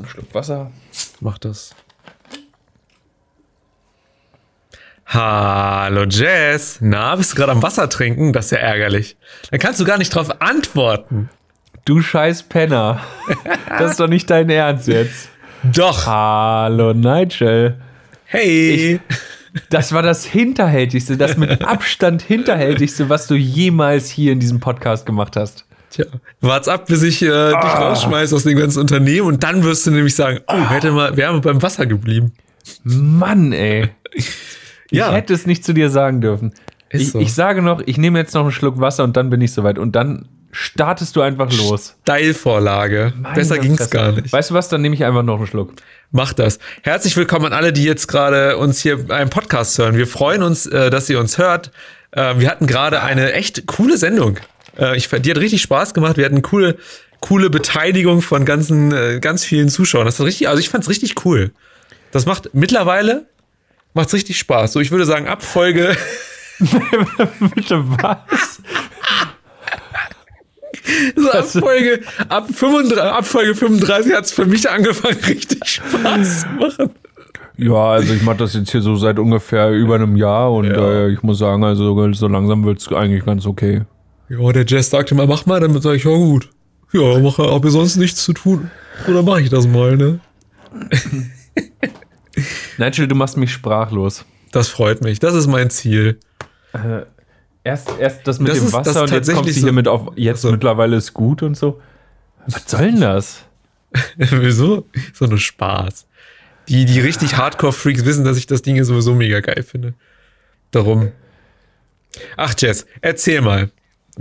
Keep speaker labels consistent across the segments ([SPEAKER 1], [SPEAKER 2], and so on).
[SPEAKER 1] Ein Schluck Wasser.
[SPEAKER 2] Mach das. Hallo Jess. Na, bist du gerade am Wasser trinken? Das ist ja ärgerlich. Dann kannst du gar nicht drauf antworten.
[SPEAKER 1] Du scheiß Penner. Das ist doch nicht dein Ernst jetzt.
[SPEAKER 2] Doch.
[SPEAKER 1] Hallo Nigel.
[SPEAKER 2] Hey.
[SPEAKER 1] Das war das Hinterhältigste, das mit Abstand Hinterhältigste, was du jemals hier in diesem Podcast gemacht hast.
[SPEAKER 2] Tja, wart's ab, bis ich äh, dich rausschmeiß aus dem ganzen Unternehmen und dann wirst du nämlich sagen, oh, hätte mal, wären wir beim Wasser geblieben.
[SPEAKER 1] Mann, ey.
[SPEAKER 2] Ja.
[SPEAKER 1] Ich hätte es nicht zu dir sagen dürfen. Ich,
[SPEAKER 2] so.
[SPEAKER 1] ich sage noch, ich nehme jetzt noch einen Schluck Wasser und dann bin ich soweit. Und dann startest du einfach los.
[SPEAKER 2] Steilvorlage. Besser
[SPEAKER 1] Meine
[SPEAKER 2] ging's
[SPEAKER 1] Fresse.
[SPEAKER 2] gar nicht.
[SPEAKER 1] Weißt du was, dann nehme ich einfach noch einen Schluck.
[SPEAKER 2] Macht das. Herzlich willkommen an alle, die jetzt gerade uns hier beim Podcast hören. Wir freuen uns, äh, dass ihr uns hört. Äh, wir hatten gerade eine echt coole Sendung. Äh, ich, die hat richtig Spaß gemacht. Wir hatten coole, coole Beteiligung von ganzen, äh, ganz vielen Zuschauern. Das ist richtig, also ich fand's richtig cool. Das macht mittlerweile macht's richtig Spaß. So, ich würde sagen, ab Folge,
[SPEAKER 1] Bitte was?
[SPEAKER 2] so ab Folge, ab, 35, ab Folge 35 hat's für mich angefangen, richtig Spaß zu machen.
[SPEAKER 1] Ja, also ich mache das jetzt hier so seit ungefähr über einem Jahr und
[SPEAKER 2] Ja.
[SPEAKER 1] äh, ich muss sagen, also so langsam wird es eigentlich ganz okay.
[SPEAKER 2] Ja, der Jess sagte mal, mach mal, dann sage ich, ja gut. Ja, mache hab ich sonst nichts zu tun. Oder mache ich das mal, ne?
[SPEAKER 1] Nigel, du machst mich sprachlos.
[SPEAKER 2] Das freut mich. Das ist mein Ziel.
[SPEAKER 1] Erst, erst das mit
[SPEAKER 2] Das
[SPEAKER 1] dem
[SPEAKER 2] ist-
[SPEAKER 1] Wasser und jetzt kommst du
[SPEAKER 2] tatsächlich
[SPEAKER 1] hier
[SPEAKER 2] so-
[SPEAKER 1] mit auf, jetzt
[SPEAKER 2] so.
[SPEAKER 1] mittlerweile ist gut und so. Was soll denn das?
[SPEAKER 2] Wieso? So eine Spaß. Die, die richtig Hardcore-Freaks wissen, dass ich das Ding hier sowieso mega geil finde. Darum. Ach, Jess, erzähl mal.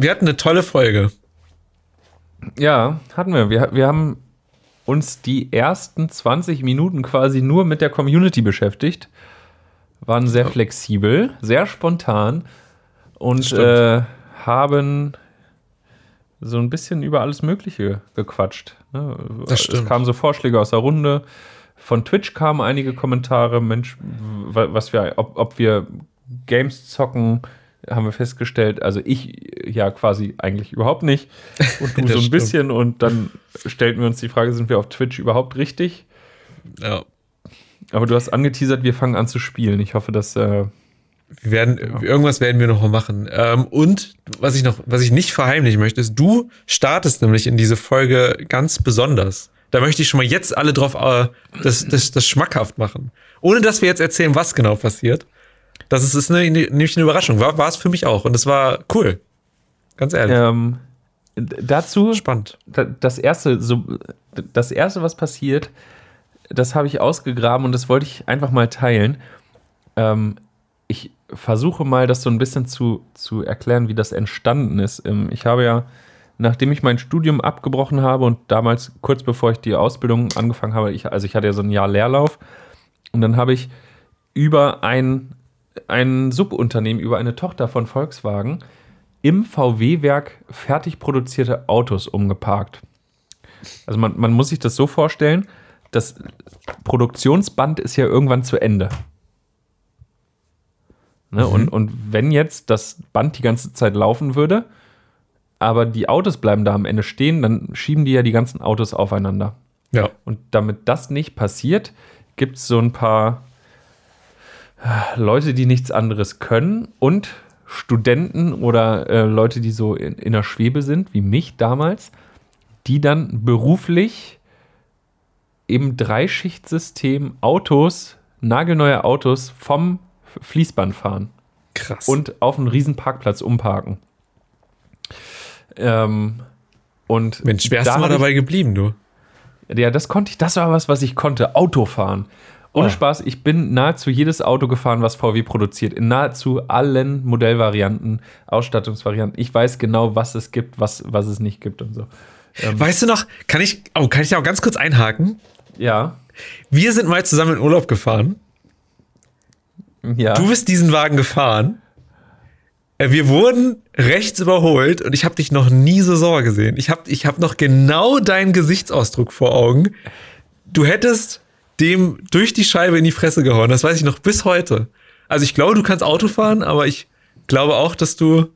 [SPEAKER 2] Wir hatten eine tolle Folge.
[SPEAKER 1] Ja, hatten wir. wir. Wir haben uns die ersten 20 Minuten quasi nur mit der Community beschäftigt. Waren sehr flexibel, sehr spontan und äh, haben so ein bisschen über alles Mögliche gequatscht. Ne?
[SPEAKER 2] Das
[SPEAKER 1] Es
[SPEAKER 2] stimmt.
[SPEAKER 1] kamen so Vorschläge aus der Runde. Von Twitch kamen einige Kommentare, Mensch, wa- was wir, ob, ob wir Games zocken, haben wir festgestellt. Also ich ja quasi eigentlich überhaupt nicht. Und du so ein
[SPEAKER 2] stimmt.
[SPEAKER 1] bisschen. Und dann stellten wir uns die Frage, sind wir auf Twitch überhaupt richtig?
[SPEAKER 2] Ja.
[SPEAKER 1] Aber du hast angeteasert, wir fangen an zu spielen. Ich hoffe, dass äh,
[SPEAKER 2] Wir werden, irgendwas werden wir noch mal machen. Ähm, und was ich noch, was ich nicht verheimlichen möchte, ist, du startest nämlich in diese Folge ganz besonders. Da möchte ich schon mal jetzt alle drauf äh, das, das, das schmackhaft machen. Ohne dass wir jetzt erzählen, was genau passiert. Das ist, ist eine, nämlich eine Überraschung. War, war es für mich auch. Und es war cool. Ganz ehrlich.
[SPEAKER 1] ähm, dazu
[SPEAKER 2] Spannend.
[SPEAKER 1] da- das erste, so, das erste, was passiert, das habe ich ausgegraben und das wollte ich einfach mal teilen. Ähm, ich versuche mal, das so ein bisschen zu, zu erklären, wie das entstanden ist. Ähm, ich habe ja, nachdem ich mein Studium abgebrochen habe und damals kurz bevor ich die Ausbildung angefangen habe, ich, also ich hatte ja so ein Jahr Leerlauf und dann habe ich über ein, ein Subunternehmen, über eine Tochter von Volkswagen im VW-Werk fertig produzierte Autos umgeparkt. Also man, man muss sich das so vorstellen, das Produktionsband ist ja irgendwann zu Ende. Ne? Und, und wenn jetzt das Band die ganze Zeit laufen würde, aber die Autos bleiben da am Ende stehen, dann schieben die ja die ganzen Autos aufeinander.
[SPEAKER 2] Ja.
[SPEAKER 1] Und damit das nicht passiert, gibt es so ein paar Leute, die nichts anderes können und Studenten oder äh, Leute, die so in, in der Schwebe sind, wie mich damals, die dann beruflich im Dreischichtsystem Autos, nagelneue Autos vom Fließband fahren
[SPEAKER 2] Krass.
[SPEAKER 1] und auf einen riesen Parkplatz umparken. Ähm, und
[SPEAKER 2] Mensch, wärst
[SPEAKER 1] da
[SPEAKER 2] du mal
[SPEAKER 1] hab ich-
[SPEAKER 2] dabei geblieben, du?
[SPEAKER 1] ja, das konnte ich, das war was, was ich konnte. Autofahren. Ohne
[SPEAKER 2] Oh.
[SPEAKER 1] Spaß, ich bin nahezu jedes Auto gefahren, was VW produziert. In nahezu allen Modellvarianten, Ausstattungsvarianten. Ich weiß genau, was es gibt, was, was es nicht gibt und so.
[SPEAKER 2] Weißt du noch, kann ich, oh, kann ich da auch ganz kurz einhaken?
[SPEAKER 1] Ja.
[SPEAKER 2] Wir sind mal zusammen in Urlaub gefahren.
[SPEAKER 1] Ja.
[SPEAKER 2] Du bist diesen Wagen gefahren. Äh, Wir wurden rechts überholt und ich habe dich noch nie so sauer gesehen. Ich habe ich hab noch genau deinen Gesichtsausdruck vor Augen. Du hättest dem durch die Scheibe in die Fresse gehauen. Das weiß ich noch bis heute. Also ich glaube, du kannst Auto fahren, aber ich glaube auch, dass du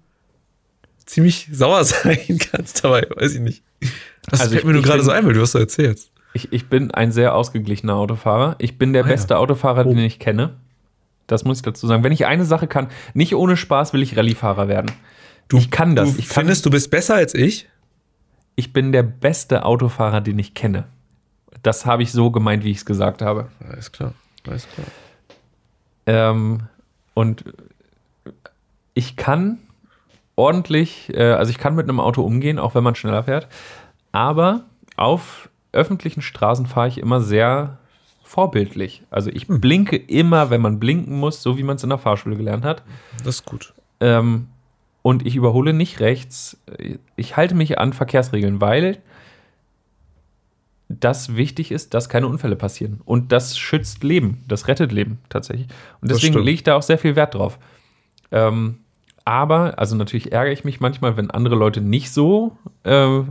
[SPEAKER 2] ziemlich sauer sein kannst dabei. Weiß ich nicht. Das
[SPEAKER 1] Also
[SPEAKER 2] fällt
[SPEAKER 1] ich-
[SPEAKER 2] mir nur gerade
[SPEAKER 1] bin-
[SPEAKER 2] so ein, weil du was so erzählst.
[SPEAKER 1] Ich, ich bin ein sehr ausgeglichener Autofahrer. Ich bin der
[SPEAKER 2] Ah, ja.
[SPEAKER 1] beste Autofahrer,
[SPEAKER 2] Oh.
[SPEAKER 1] den ich kenne. Das muss ich dazu sagen. Wenn ich eine Sache kann, nicht ohne Spaß will ich Rallyefahrer werden. ich kann das.
[SPEAKER 2] Du
[SPEAKER 1] Ich, kann,
[SPEAKER 2] findest, du bist besser als ich?
[SPEAKER 1] ich bin der beste Autofahrer, den ich kenne. Das habe ich so gemeint, wie ich es gesagt habe.
[SPEAKER 2] Alles klar, alles klar.
[SPEAKER 1] Ähm, und ich kann ordentlich, äh, also ich kann mit einem Auto umgehen, auch wenn man schneller fährt. Aber auf öffentlichen Straßen fahre ich immer sehr vorbildlich. Also ich blinke immer, wenn man blinken muss, so wie man es in der Fahrschule gelernt hat.
[SPEAKER 2] Das ist gut.
[SPEAKER 1] Ähm, und ich überhole nicht rechts. Ich halte mich an Verkehrsregeln, weil das wichtig ist, dass keine Unfälle passieren. Und das schützt Leben, das rettet Leben tatsächlich. Und deswegen lege ich da auch sehr viel Wert drauf. Ähm, aber, also natürlich ärgere ich mich manchmal, wenn andere Leute nicht so äh,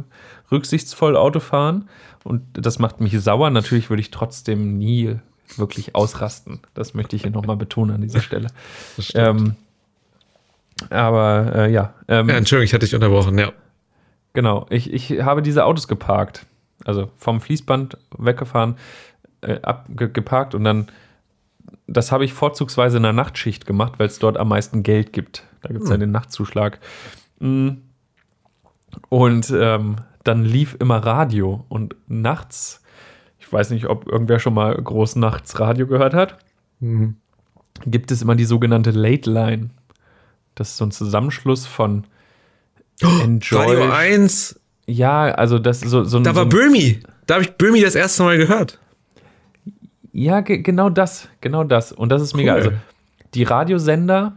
[SPEAKER 1] rücksichtsvoll Auto fahren. Und das macht mich sauer. Natürlich würde ich trotzdem nie wirklich ausrasten. Das möchte ich hier nochmal betonen an dieser Stelle. Ähm, aber äh, ja, ähm,
[SPEAKER 2] ja, Entschuldigung, ich hatte dich unterbrochen, ja.
[SPEAKER 1] genau. Ich, ich habe diese Autos geparkt. Also vom Fließband weggefahren, äh, abgeparkt und dann, das habe ich vorzugsweise in der Nachtschicht gemacht, weil es dort am meisten Geld gibt. Da gibt es ja
[SPEAKER 2] Hm.
[SPEAKER 1] den Nachtzuschlag. Mm. Und ähm, dann lief immer Radio und nachts, ich weiß nicht, ob irgendwer schon mal groß nachts Radio gehört hat,
[SPEAKER 2] Mhm.
[SPEAKER 1] gibt es immer die sogenannte Late Line. Das ist so ein Zusammenschluss von Enjoy.
[SPEAKER 2] Radio 1,
[SPEAKER 1] Ja, also das ist so, so ein.
[SPEAKER 2] da
[SPEAKER 1] so
[SPEAKER 2] war
[SPEAKER 1] ein,
[SPEAKER 2] Böhmi. Da habe ich Böhmi das erste Mal gehört.
[SPEAKER 1] Ja, ge genau das. Genau das. Und das ist mega.
[SPEAKER 2] Cool.
[SPEAKER 1] Also, die Radiosender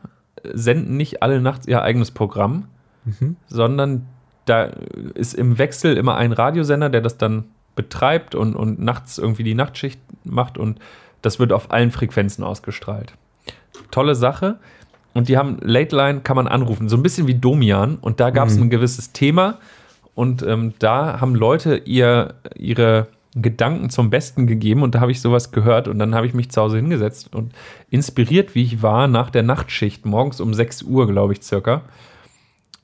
[SPEAKER 1] senden nicht alle nachts ihr eigenes Programm,
[SPEAKER 2] Mhm.
[SPEAKER 1] sondern da ist im Wechsel immer ein Radiosender, der das dann betreibt und, und nachts irgendwie die Nachtschicht macht und das wird auf allen Frequenzen ausgestrahlt. Tolle Sache. Und die haben Late Line, kann man anrufen, so ein bisschen wie Domian. Und da gab es
[SPEAKER 2] Mhm.
[SPEAKER 1] ein gewisses Thema. Und ähm, da haben Leute ihr, ihre Gedanken zum Besten gegeben. Und da habe ich sowas gehört. Und dann habe ich mich zu Hause hingesetzt. Und inspiriert, wie ich war, nach der Nachtschicht, morgens um 6 Uhr, glaube ich, circa,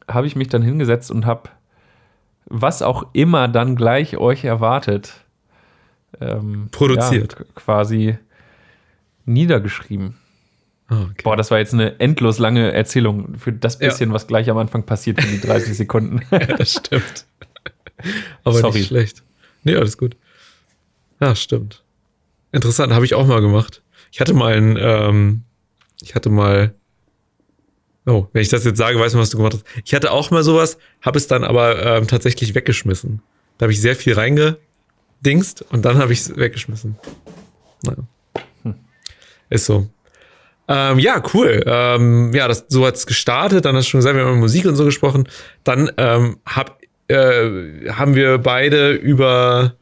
[SPEAKER 1] habe ich mich dann hingesetzt und habe, was auch immer dann gleich euch erwartet, ähm,
[SPEAKER 2] Produziert.
[SPEAKER 1] Ja, quasi niedergeschrieben.
[SPEAKER 2] Ah, okay.
[SPEAKER 1] Boah, das war jetzt eine endlos lange Erzählung für das
[SPEAKER 2] Ja.
[SPEAKER 1] bisschen, was gleich am Anfang passiert für die 30 Sekunden.
[SPEAKER 2] Ja, das stimmt. Aber
[SPEAKER 1] Sorry.
[SPEAKER 2] nicht schlecht. Nee, alles gut. Ja, stimmt. Interessant, habe ich auch mal gemacht. Ich hatte mal ein, ähm, ich hatte mal, oh, wenn ich das jetzt sage, weiß man, was du gemacht hast. Ich hatte auch mal sowas, habe es dann aber ähm, tatsächlich weggeschmissen. Da habe ich sehr viel reingedingst und dann habe ich es weggeschmissen. Naja. Ist so. Ähm, ja, cool. Ähm, ja, das, so hat's gestartet. Dann hast du schon gesagt, wir haben über Musik und so gesprochen. Dann ähm, hab, äh, haben wir beide über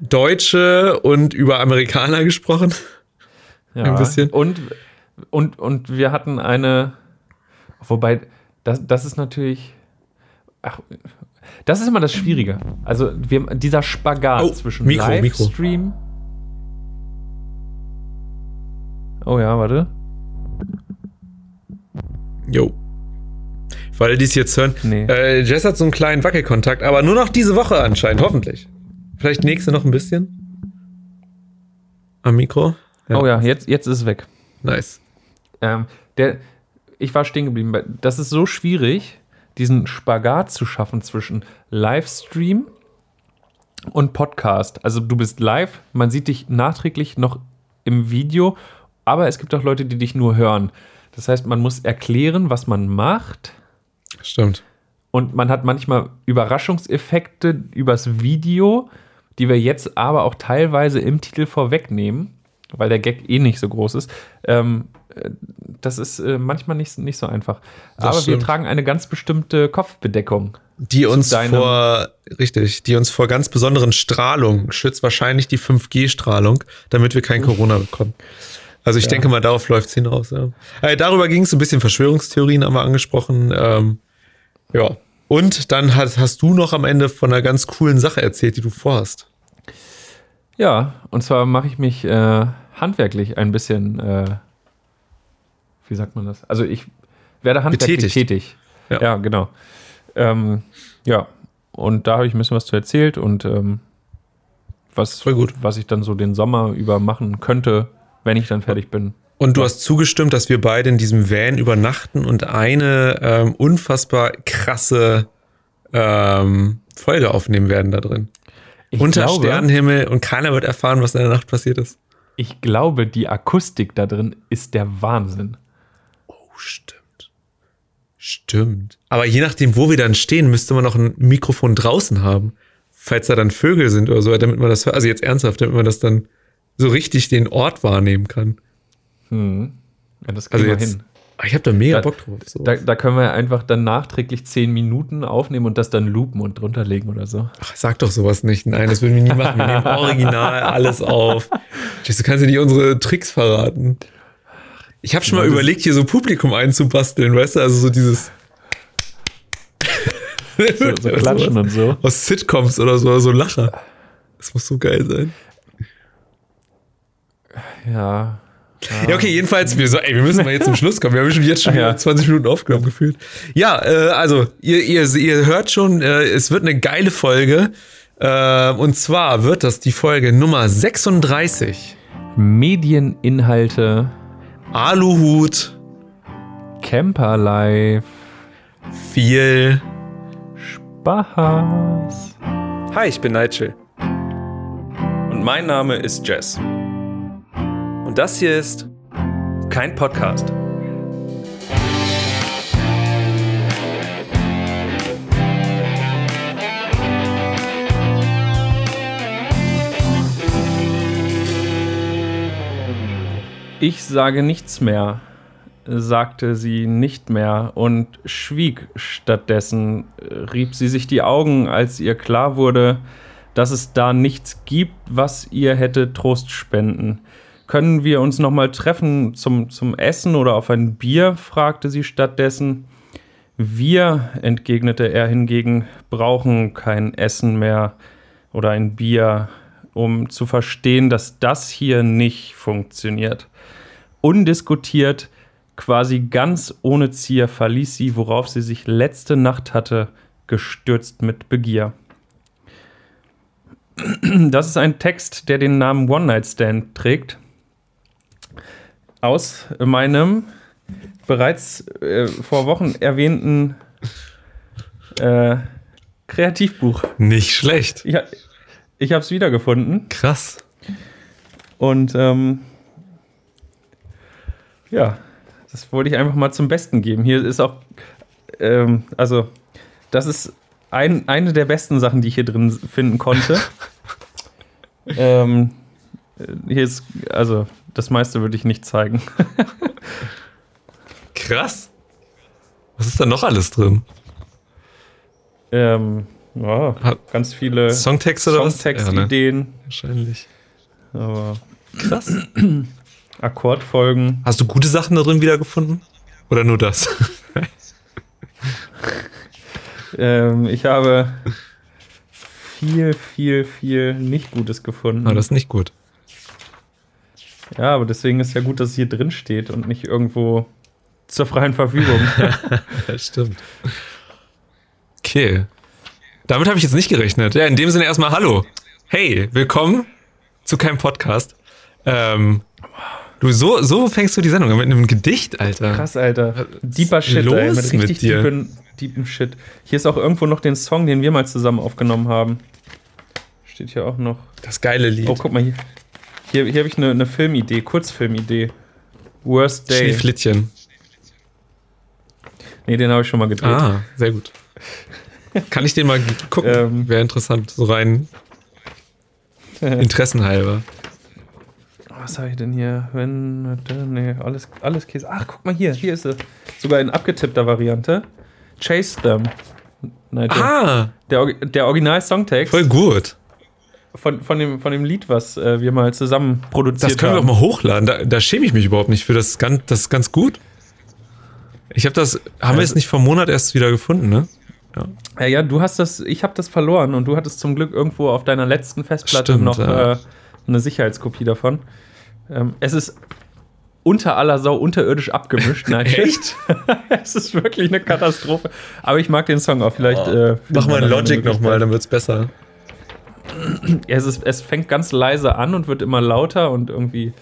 [SPEAKER 2] Deutsche und über Amerikaner gesprochen.
[SPEAKER 1] Ja.
[SPEAKER 2] Ein bisschen.
[SPEAKER 1] Und, und, und wir hatten eine, wobei, das, das ist natürlich, ach, das ist immer das Schwierige. Also wir, dieser Spagat
[SPEAKER 2] Oh,
[SPEAKER 1] zwischen
[SPEAKER 2] Mikro, Mikro.
[SPEAKER 1] Oh ja, warte.
[SPEAKER 2] Jo. Alle, die es jetzt hören.
[SPEAKER 1] Nee.
[SPEAKER 2] Äh, Jess hat so einen kleinen Wackelkontakt, aber nur noch diese Woche anscheinend, hoffentlich. Vielleicht nächste noch ein bisschen. Am Mikro.
[SPEAKER 1] Oh ja, jetzt, jetzt ist es weg.
[SPEAKER 2] Nice.
[SPEAKER 1] Ähm, der, ich war stehen geblieben. Das ist so schwierig, diesen Spagat zu schaffen zwischen Livestream und Podcast. Also du bist live, man sieht dich nachträglich noch im Video, aber es gibt auch Leute, die dich nur hören. Das heißt, man muss erklären, was man macht.
[SPEAKER 2] Stimmt.
[SPEAKER 1] Und man hat manchmal Überraschungseffekte übers Video, die wir jetzt aber auch teilweise im Titel vorwegnehmen, weil der Gag eh nicht so groß ist. Ähm, äh, das ist äh, manchmal nicht, nicht so einfach.
[SPEAKER 2] Das
[SPEAKER 1] aber wir
[SPEAKER 2] stimmt.
[SPEAKER 1] tragen eine ganz bestimmte Kopfbedeckung.
[SPEAKER 2] Die uns vor, richtig, die uns vor ganz besonderen Strahlung schützt, wahrscheinlich die 5G-Strahlung, damit wir kein Corona bekommen. Also ich
[SPEAKER 1] Ja.
[SPEAKER 2] denke mal, darauf läuft es hinaus. Ja. Äh, darüber ging es ein bisschen Verschwörungstheorien, haben wir angesprochen. Ähm, ja. Und dann hast, hast du noch am Ende von einer ganz coolen Sache erzählt, die du vorhast.
[SPEAKER 1] Ja, und zwar mache ich mich äh, handwerklich ein bisschen, äh, wie sagt man das? Also ich werde handwerklich
[SPEAKER 2] Betätigt.
[SPEAKER 1] tätig.
[SPEAKER 2] Ja.
[SPEAKER 1] Ja, genau. Ähm, ja, und da habe ich ein bisschen was zu erzählt und ähm, was, was ich dann so den Sommer über machen könnte, wenn ich dann fertig bin.
[SPEAKER 2] Und du hast zugestimmt, dass wir beide in diesem Van übernachten und eine ähm, unfassbar krasse ähm, Folge aufnehmen werden da drin.
[SPEAKER 1] Ich
[SPEAKER 2] Unter
[SPEAKER 1] glaube,
[SPEAKER 2] Sternenhimmel und keiner wird erfahren, was in der Nacht passiert ist.
[SPEAKER 1] Ich glaube, die Akustik da drin ist der Wahnsinn.
[SPEAKER 2] Oh, stimmt. Stimmt. Aber je nachdem, wo wir dann stehen, müsste man noch ein Mikrofon draußen haben. Falls da dann Vögel sind oder so, damit man das hört. Also jetzt ernsthaft, damit man das dann so richtig den Ort wahrnehmen kann.
[SPEAKER 1] Hm. Ja, das
[SPEAKER 2] Also
[SPEAKER 1] kriegen wir
[SPEAKER 2] jetzt,
[SPEAKER 1] hin.
[SPEAKER 2] Ah, ich habe da mega
[SPEAKER 1] Da-
[SPEAKER 2] Bock drauf. So.
[SPEAKER 1] Da, da können wir einfach dann nachträglich zehn Minuten aufnehmen und das dann loopen und drunter legen oder so.
[SPEAKER 2] Ach, sag doch sowas nicht. Nein, das würden wir nie machen. Wir nehmen original alles auf. Du kannst ja nicht unsere Tricks verraten. Ich habe schon mal überlegt, hier so Publikum einzubasteln, weißt du? Also so dieses
[SPEAKER 1] So, so klatschen und so.
[SPEAKER 2] aus Sitcoms oder so, so Lacher. Das muss so geil sein.
[SPEAKER 1] Ja.
[SPEAKER 2] Ja, okay, jedenfalls, wir, so, ey, wir müssen mal jetzt zum Schluss kommen. Wir haben schon jetzt schon
[SPEAKER 1] Ja.
[SPEAKER 2] 20 Minuten aufgenommen gefühlt. Ja, äh, also, ihr, ihr, ihr hört schon, äh, es wird eine geile Folge. Äh, und zwar wird das die Folge Nummer 36.
[SPEAKER 1] Medieninhalte,
[SPEAKER 2] Aluhut,
[SPEAKER 1] Camperlife,
[SPEAKER 2] viel.
[SPEAKER 1] Spaß.
[SPEAKER 2] Hi, ich bin Nigel.
[SPEAKER 3] Und mein Name ist Jess. Und das hier ist kein Podcast.
[SPEAKER 1] Ich sage nichts mehr, sagte sie nicht mehr und schwieg stattdessen, rieb sie sich die Augen, als ihr klar wurde, dass es da nichts gibt, was ihr hätte Trost spenden. Können wir uns nochmal treffen zum, zum Essen oder auf ein Bier? fragte sie stattdessen. Wir, entgegnete er hingegen, brauchen kein Essen mehr oder ein Bier, um zu verstehen, dass das hier nicht funktioniert. Undiskutiert, quasi ganz ohne Zier, verließ sie, worauf sie sich letzte Nacht hatte, gestürzt mit Begier. Das ist ein Text, der den Namen One Night Stand trägt. Aus meinem bereits äh, vor Wochen erwähnten äh, Kreativbuch.
[SPEAKER 2] Nicht schlecht.
[SPEAKER 1] Ja, ich habe es wiedergefunden
[SPEAKER 2] Krass.
[SPEAKER 1] und ähm, ja, das wollte ich einfach mal zum Besten geben. Hier ist auch, ähm, also das ist ein, eine der besten Sachen, die ich hier drin finden konnte. ähm, hier ist, also das meiste würde ich nicht zeigen.
[SPEAKER 2] Krass. Was ist da noch alles drin?
[SPEAKER 1] ähm, ja,
[SPEAKER 2] Hat-
[SPEAKER 1] ganz viele
[SPEAKER 2] Songtext oder?
[SPEAKER 1] Songtextideen,
[SPEAKER 2] Ja, ne? Wahrscheinlich.
[SPEAKER 1] aber
[SPEAKER 2] Krass.
[SPEAKER 1] Akkordfolgen.
[SPEAKER 2] Hast du gute Sachen da drin wiedergefunden? Oder nur das?
[SPEAKER 1] Ähm, ich habe viel, viel, viel nicht Gutes gefunden.
[SPEAKER 2] Ah, das ist nicht gut.
[SPEAKER 1] Ja, aber deswegen ist ja gut, dass es hier drin steht und nicht irgendwo zur freien Verfügung.
[SPEAKER 2] Ja, stimmt. Okay. Damit habe ich jetzt nicht gerechnet. Ja, in dem Sinne erstmal Hallo. Hey, willkommen zu keinem Podcast. Ähm, du, so, so fängst du die Sendung an mit einem Gedicht, Alter.
[SPEAKER 1] Krass, Alter. Deeper Shit,
[SPEAKER 2] los
[SPEAKER 1] ey, mit
[SPEAKER 2] mit
[SPEAKER 1] richtig
[SPEAKER 2] dir?
[SPEAKER 1] deepen, deepen Shit. Hier ist auch irgendwo noch den Song, den wir mal zusammen aufgenommen haben. Steht hier auch noch.
[SPEAKER 2] Das geile Lied.
[SPEAKER 1] Oh, guck mal hier. Hier, hier habe ich eine, eine Filmidee, Kurzfilmidee. Worst Day.
[SPEAKER 2] Schneeflittchen.
[SPEAKER 1] Nee, den habe ich schon mal gedreht.
[SPEAKER 2] Ah, sehr gut. Kann ich den mal gucken?
[SPEAKER 1] Ähm.
[SPEAKER 2] Wäre interessant, so rein interessenhalber.
[SPEAKER 1] Was habe ich denn hier? Wenn, nee, alles, alles Käse. Ach, guck mal hier, hier ist sie. Sogar in abgetippter Variante. Chase Them. Nein,
[SPEAKER 2] Ah,
[SPEAKER 1] der, der Original-Songtext
[SPEAKER 2] voll gut.
[SPEAKER 1] Von, von, dem, von dem Lied, was äh, wir mal zusammen produziert
[SPEAKER 2] Das können wir auch
[SPEAKER 1] haben.
[SPEAKER 2] mal hochladen. Da, da schäme ich mich überhaupt nicht für. Das ist ganz, das ist ganz gut. Ich habe das, haben wir es
[SPEAKER 1] Also-
[SPEAKER 2] nicht vor einem Monat erst wieder gefunden, ne?
[SPEAKER 1] Ja, ja, du hast das, ich habe das verloren und du hattest zum Glück irgendwo auf deiner letzten Festplatte
[SPEAKER 2] Stimmt,
[SPEAKER 1] noch
[SPEAKER 2] ja.
[SPEAKER 1] äh, eine Sicherheitskopie davon. Ähm, es ist unter aller Sau unterirdisch abgemischt. Nein,
[SPEAKER 2] Echt?
[SPEAKER 1] es ist wirklich eine Katastrophe. Aber ich mag den Song auch. Vielleicht. Äh,
[SPEAKER 2] Mach mal Logic nochmal, dann wird's besser.
[SPEAKER 1] Es, ist, es fängt ganz leise an und wird immer lauter und irgendwie.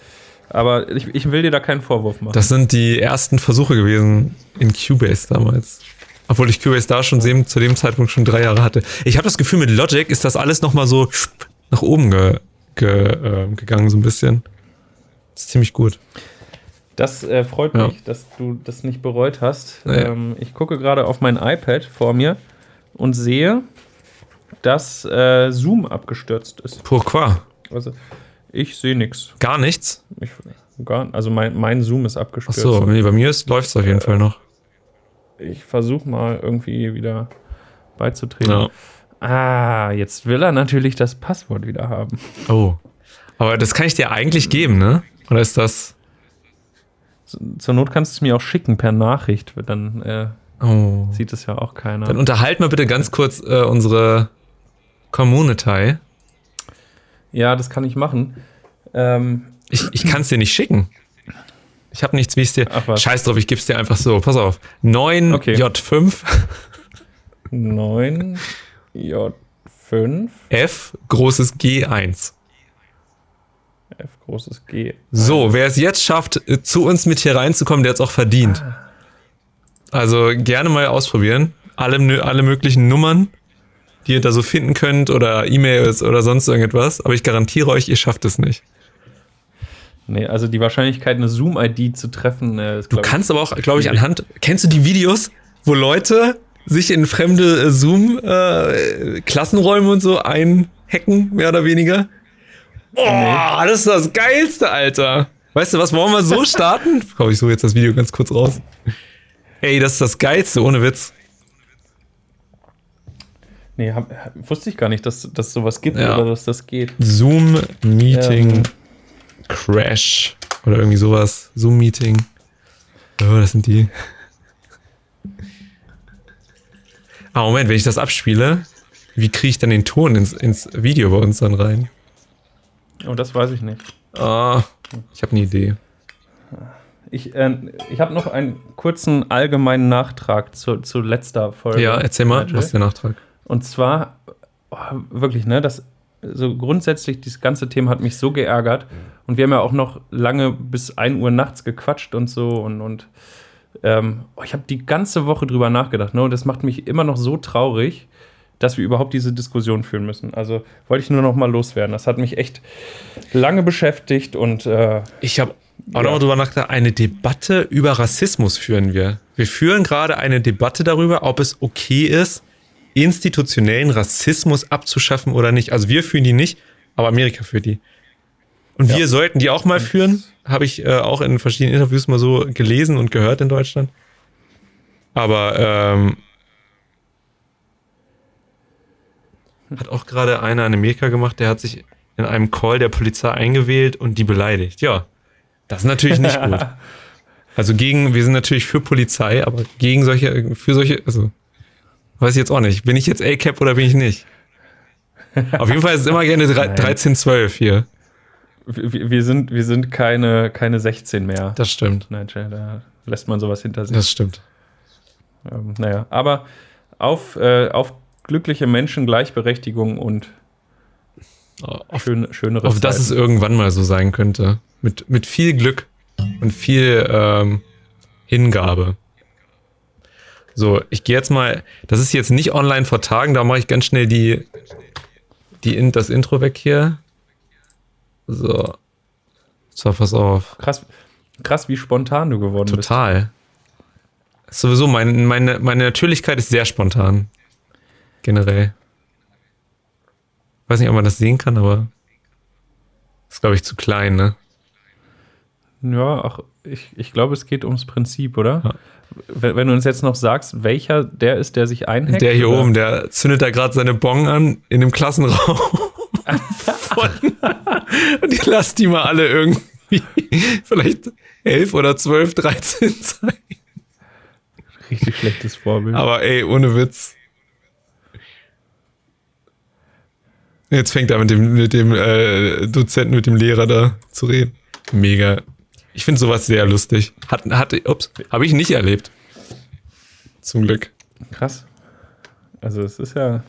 [SPEAKER 1] Aber ich, ich will dir da keinen Vorwurf machen.
[SPEAKER 2] Das sind die ersten Versuche gewesen in Cubase damals. Obwohl ich Cubase da schon sehen, zu dem Zeitpunkt schon drei Jahre hatte. Ich habe das Gefühl, mit Logic ist das alles nochmal so nach oben ge, ge, äh, gegangen, so ein bisschen. Das ist ziemlich gut.
[SPEAKER 1] Das äh, freut
[SPEAKER 2] Ja.
[SPEAKER 1] mich, dass du das nicht bereut hast.
[SPEAKER 2] Nee.
[SPEAKER 1] Ähm, ich gucke gerade auf mein iPad vor mir und sehe, dass äh, Zoom abgestürzt ist.
[SPEAKER 2] Pourquoi?
[SPEAKER 1] Also ich sehe nichts.
[SPEAKER 2] Gar nichts?
[SPEAKER 1] Ich, gar, also mein, mein Zoom ist abgestürzt.
[SPEAKER 2] so, nee, bei mir läuft es auf jeden Fall noch.
[SPEAKER 1] Ich versuche mal irgendwie wieder beizutreten.
[SPEAKER 2] Ja.
[SPEAKER 1] Ah, jetzt will er natürlich das Passwort wieder haben.
[SPEAKER 2] Oh. Aber das kann ich dir eigentlich geben, ne? Oder ist das.
[SPEAKER 1] Zur Not kannst du es mir auch schicken per Nachricht. Dann äh,
[SPEAKER 2] Oh.
[SPEAKER 1] sieht es ja auch keiner.
[SPEAKER 2] Dann unterhalten wir bitte ganz kurz äh, unsere Community.
[SPEAKER 1] ja, das kann ich machen. Ähm,
[SPEAKER 2] Ich, ich kann es dir nicht schicken. Ich habe nichts, wie ich es dir.
[SPEAKER 1] Ach.
[SPEAKER 2] Scheiß drauf, ich gebe es dir einfach so. Pass auf. 9
[SPEAKER 1] Okay.
[SPEAKER 2] J5
[SPEAKER 1] 9 J5
[SPEAKER 2] F großes G1.
[SPEAKER 1] F großes G.
[SPEAKER 2] So, wer es jetzt schafft, äh, zu uns mit hier reinzukommen, der hat es auch verdient. Also gerne mal ausprobieren. Alle, alle möglichen Nummern, die ihr da so finden könnt oder E-Mails oder sonst irgendetwas. Aber ich garantiere euch, ihr schafft es nicht.
[SPEAKER 1] Nee, also die Wahrscheinlichkeit, eine Zoom-ID zu treffen, äh, ist,
[SPEAKER 2] Du kannst aber auch, glaube ich, anhand. Kennst du die Videos, wo Leute sich in fremde äh, Zoom-Klassenräume und so einhacken, mehr oder weniger? Boah, das ist das Geilste, Alter. Weißt du was, wollen wir so starten? Komm, ich suche jetzt das Video ganz kurz raus. Ey, das ist das Geilste, ohne Witz.
[SPEAKER 1] Nee, hab, wusste ich gar nicht, dass dass sowas gibt
[SPEAKER 2] Ja.
[SPEAKER 1] oder dass das geht.
[SPEAKER 2] Zoom-Meeting
[SPEAKER 1] Ähm.
[SPEAKER 2] Crash. Oder irgendwie sowas. Zoom-Meeting. Oh, das sind die. Ah, Moment, wenn ich das abspiele, wie kriege ich dann den Ton ins, ins Video bei uns dann rein?
[SPEAKER 1] Oh, das weiß ich nicht.
[SPEAKER 2] Ah, ich habe eine Idee.
[SPEAKER 1] Ich, äh, ich habe noch einen kurzen allgemeinen Nachtrag zu, zu letzter Folge.
[SPEAKER 2] Ja, erzähl mal, was ist der Nachtrag?
[SPEAKER 1] Und zwar, oh, wirklich, ne, das, so grundsätzlich, dieses ganze Thema hat mich so geärgert. Und wir haben ja auch noch lange bis 1 Uhr nachts gequatscht und so. Und, und ähm, oh, ich habe die ganze Woche drüber nachgedacht. Ne, und das macht mich immer noch so traurig, dass wir überhaupt diese Diskussion führen müssen. Also wollte ich nur noch mal loswerden. Das hat mich echt lange beschäftigt und äh,
[SPEAKER 2] Ich habe auch
[SPEAKER 1] Ja.
[SPEAKER 2] noch drüber nachgedacht, eine Debatte über Rassismus führen wir. Wir führen gerade eine Debatte darüber, ob es okay ist, institutionellen Rassismus abzuschaffen oder nicht. Also wir führen die nicht, aber Amerika führt die. Und
[SPEAKER 1] Ja.
[SPEAKER 2] wir sollten die auch mal führen. Habe ich äh, auch in verschiedenen Interviews mal so gelesen und gehört in Deutschland. Aber ähm, hat auch gerade einer in Amerika gemacht, der hat sich in einem Call der Polizei eingewählt und die beleidigt. Ja, das ist natürlich nicht gut. Also gegen, wir sind natürlich für Polizei, aber gegen solche, für solche, also weiß ich jetzt auch nicht. Bin ich jetzt A-Cap oder bin ich nicht? Auf jeden Fall ist es immer gerne drei-
[SPEAKER 1] Nein.
[SPEAKER 2] 13, 12 hier.
[SPEAKER 1] wir, wir, sind, wir sind keine, keine 16 mehr.
[SPEAKER 2] Das stimmt.
[SPEAKER 1] Nigel, da lässt man sowas hinter sich.
[SPEAKER 2] Das stimmt.
[SPEAKER 1] Ähm, naja, aber auf, äh, auf glückliche Menschen, Gleichberechtigung und
[SPEAKER 2] Auf,
[SPEAKER 1] schön, schönere
[SPEAKER 2] auf dass es
[SPEAKER 1] Zeiten.
[SPEAKER 2] irgendwann mal so sein könnte. Mit, mit viel Glück und viel ähm, Hingabe. So, ich gehe jetzt mal, das ist jetzt nicht online vor Tagen, da mache ich ganz schnell die, die in, das Intro weg hier. So. So, pass auf.
[SPEAKER 1] krass, krass, wie spontan du geworden
[SPEAKER 2] Total. Ist Sowieso, mein, meine, meine Natürlichkeit ist sehr spontan. Generell. Weiß nicht, ob man das sehen kann, aber ist, glaube ich, zu klein, ne?
[SPEAKER 1] bist. Ja, ach, ich, ich glaube, es geht ums Prinzip, oder?
[SPEAKER 2] Ja.
[SPEAKER 1] Wenn, du uns jetzt noch sagst, welcher der ist, der sich einhackt.
[SPEAKER 2] Der hier
[SPEAKER 1] oder?
[SPEAKER 2] oben, der zündet da gerade seine Bong an in dem Klassenraum. Und ich lasse die mal alle irgendwie vielleicht 11 oder 12, 13 sein.
[SPEAKER 1] Richtig schlechtes Vorbild.
[SPEAKER 2] Aber ey, ohne Witz. Jetzt fängt er mit dem, mit dem äh, Dozenten, mit dem Lehrer da zu reden. Mega. Ich finde sowas sehr lustig. Hat, hatte, ups, habe ich nicht erlebt. Zum Glück.
[SPEAKER 1] Krass. Also es ist ja.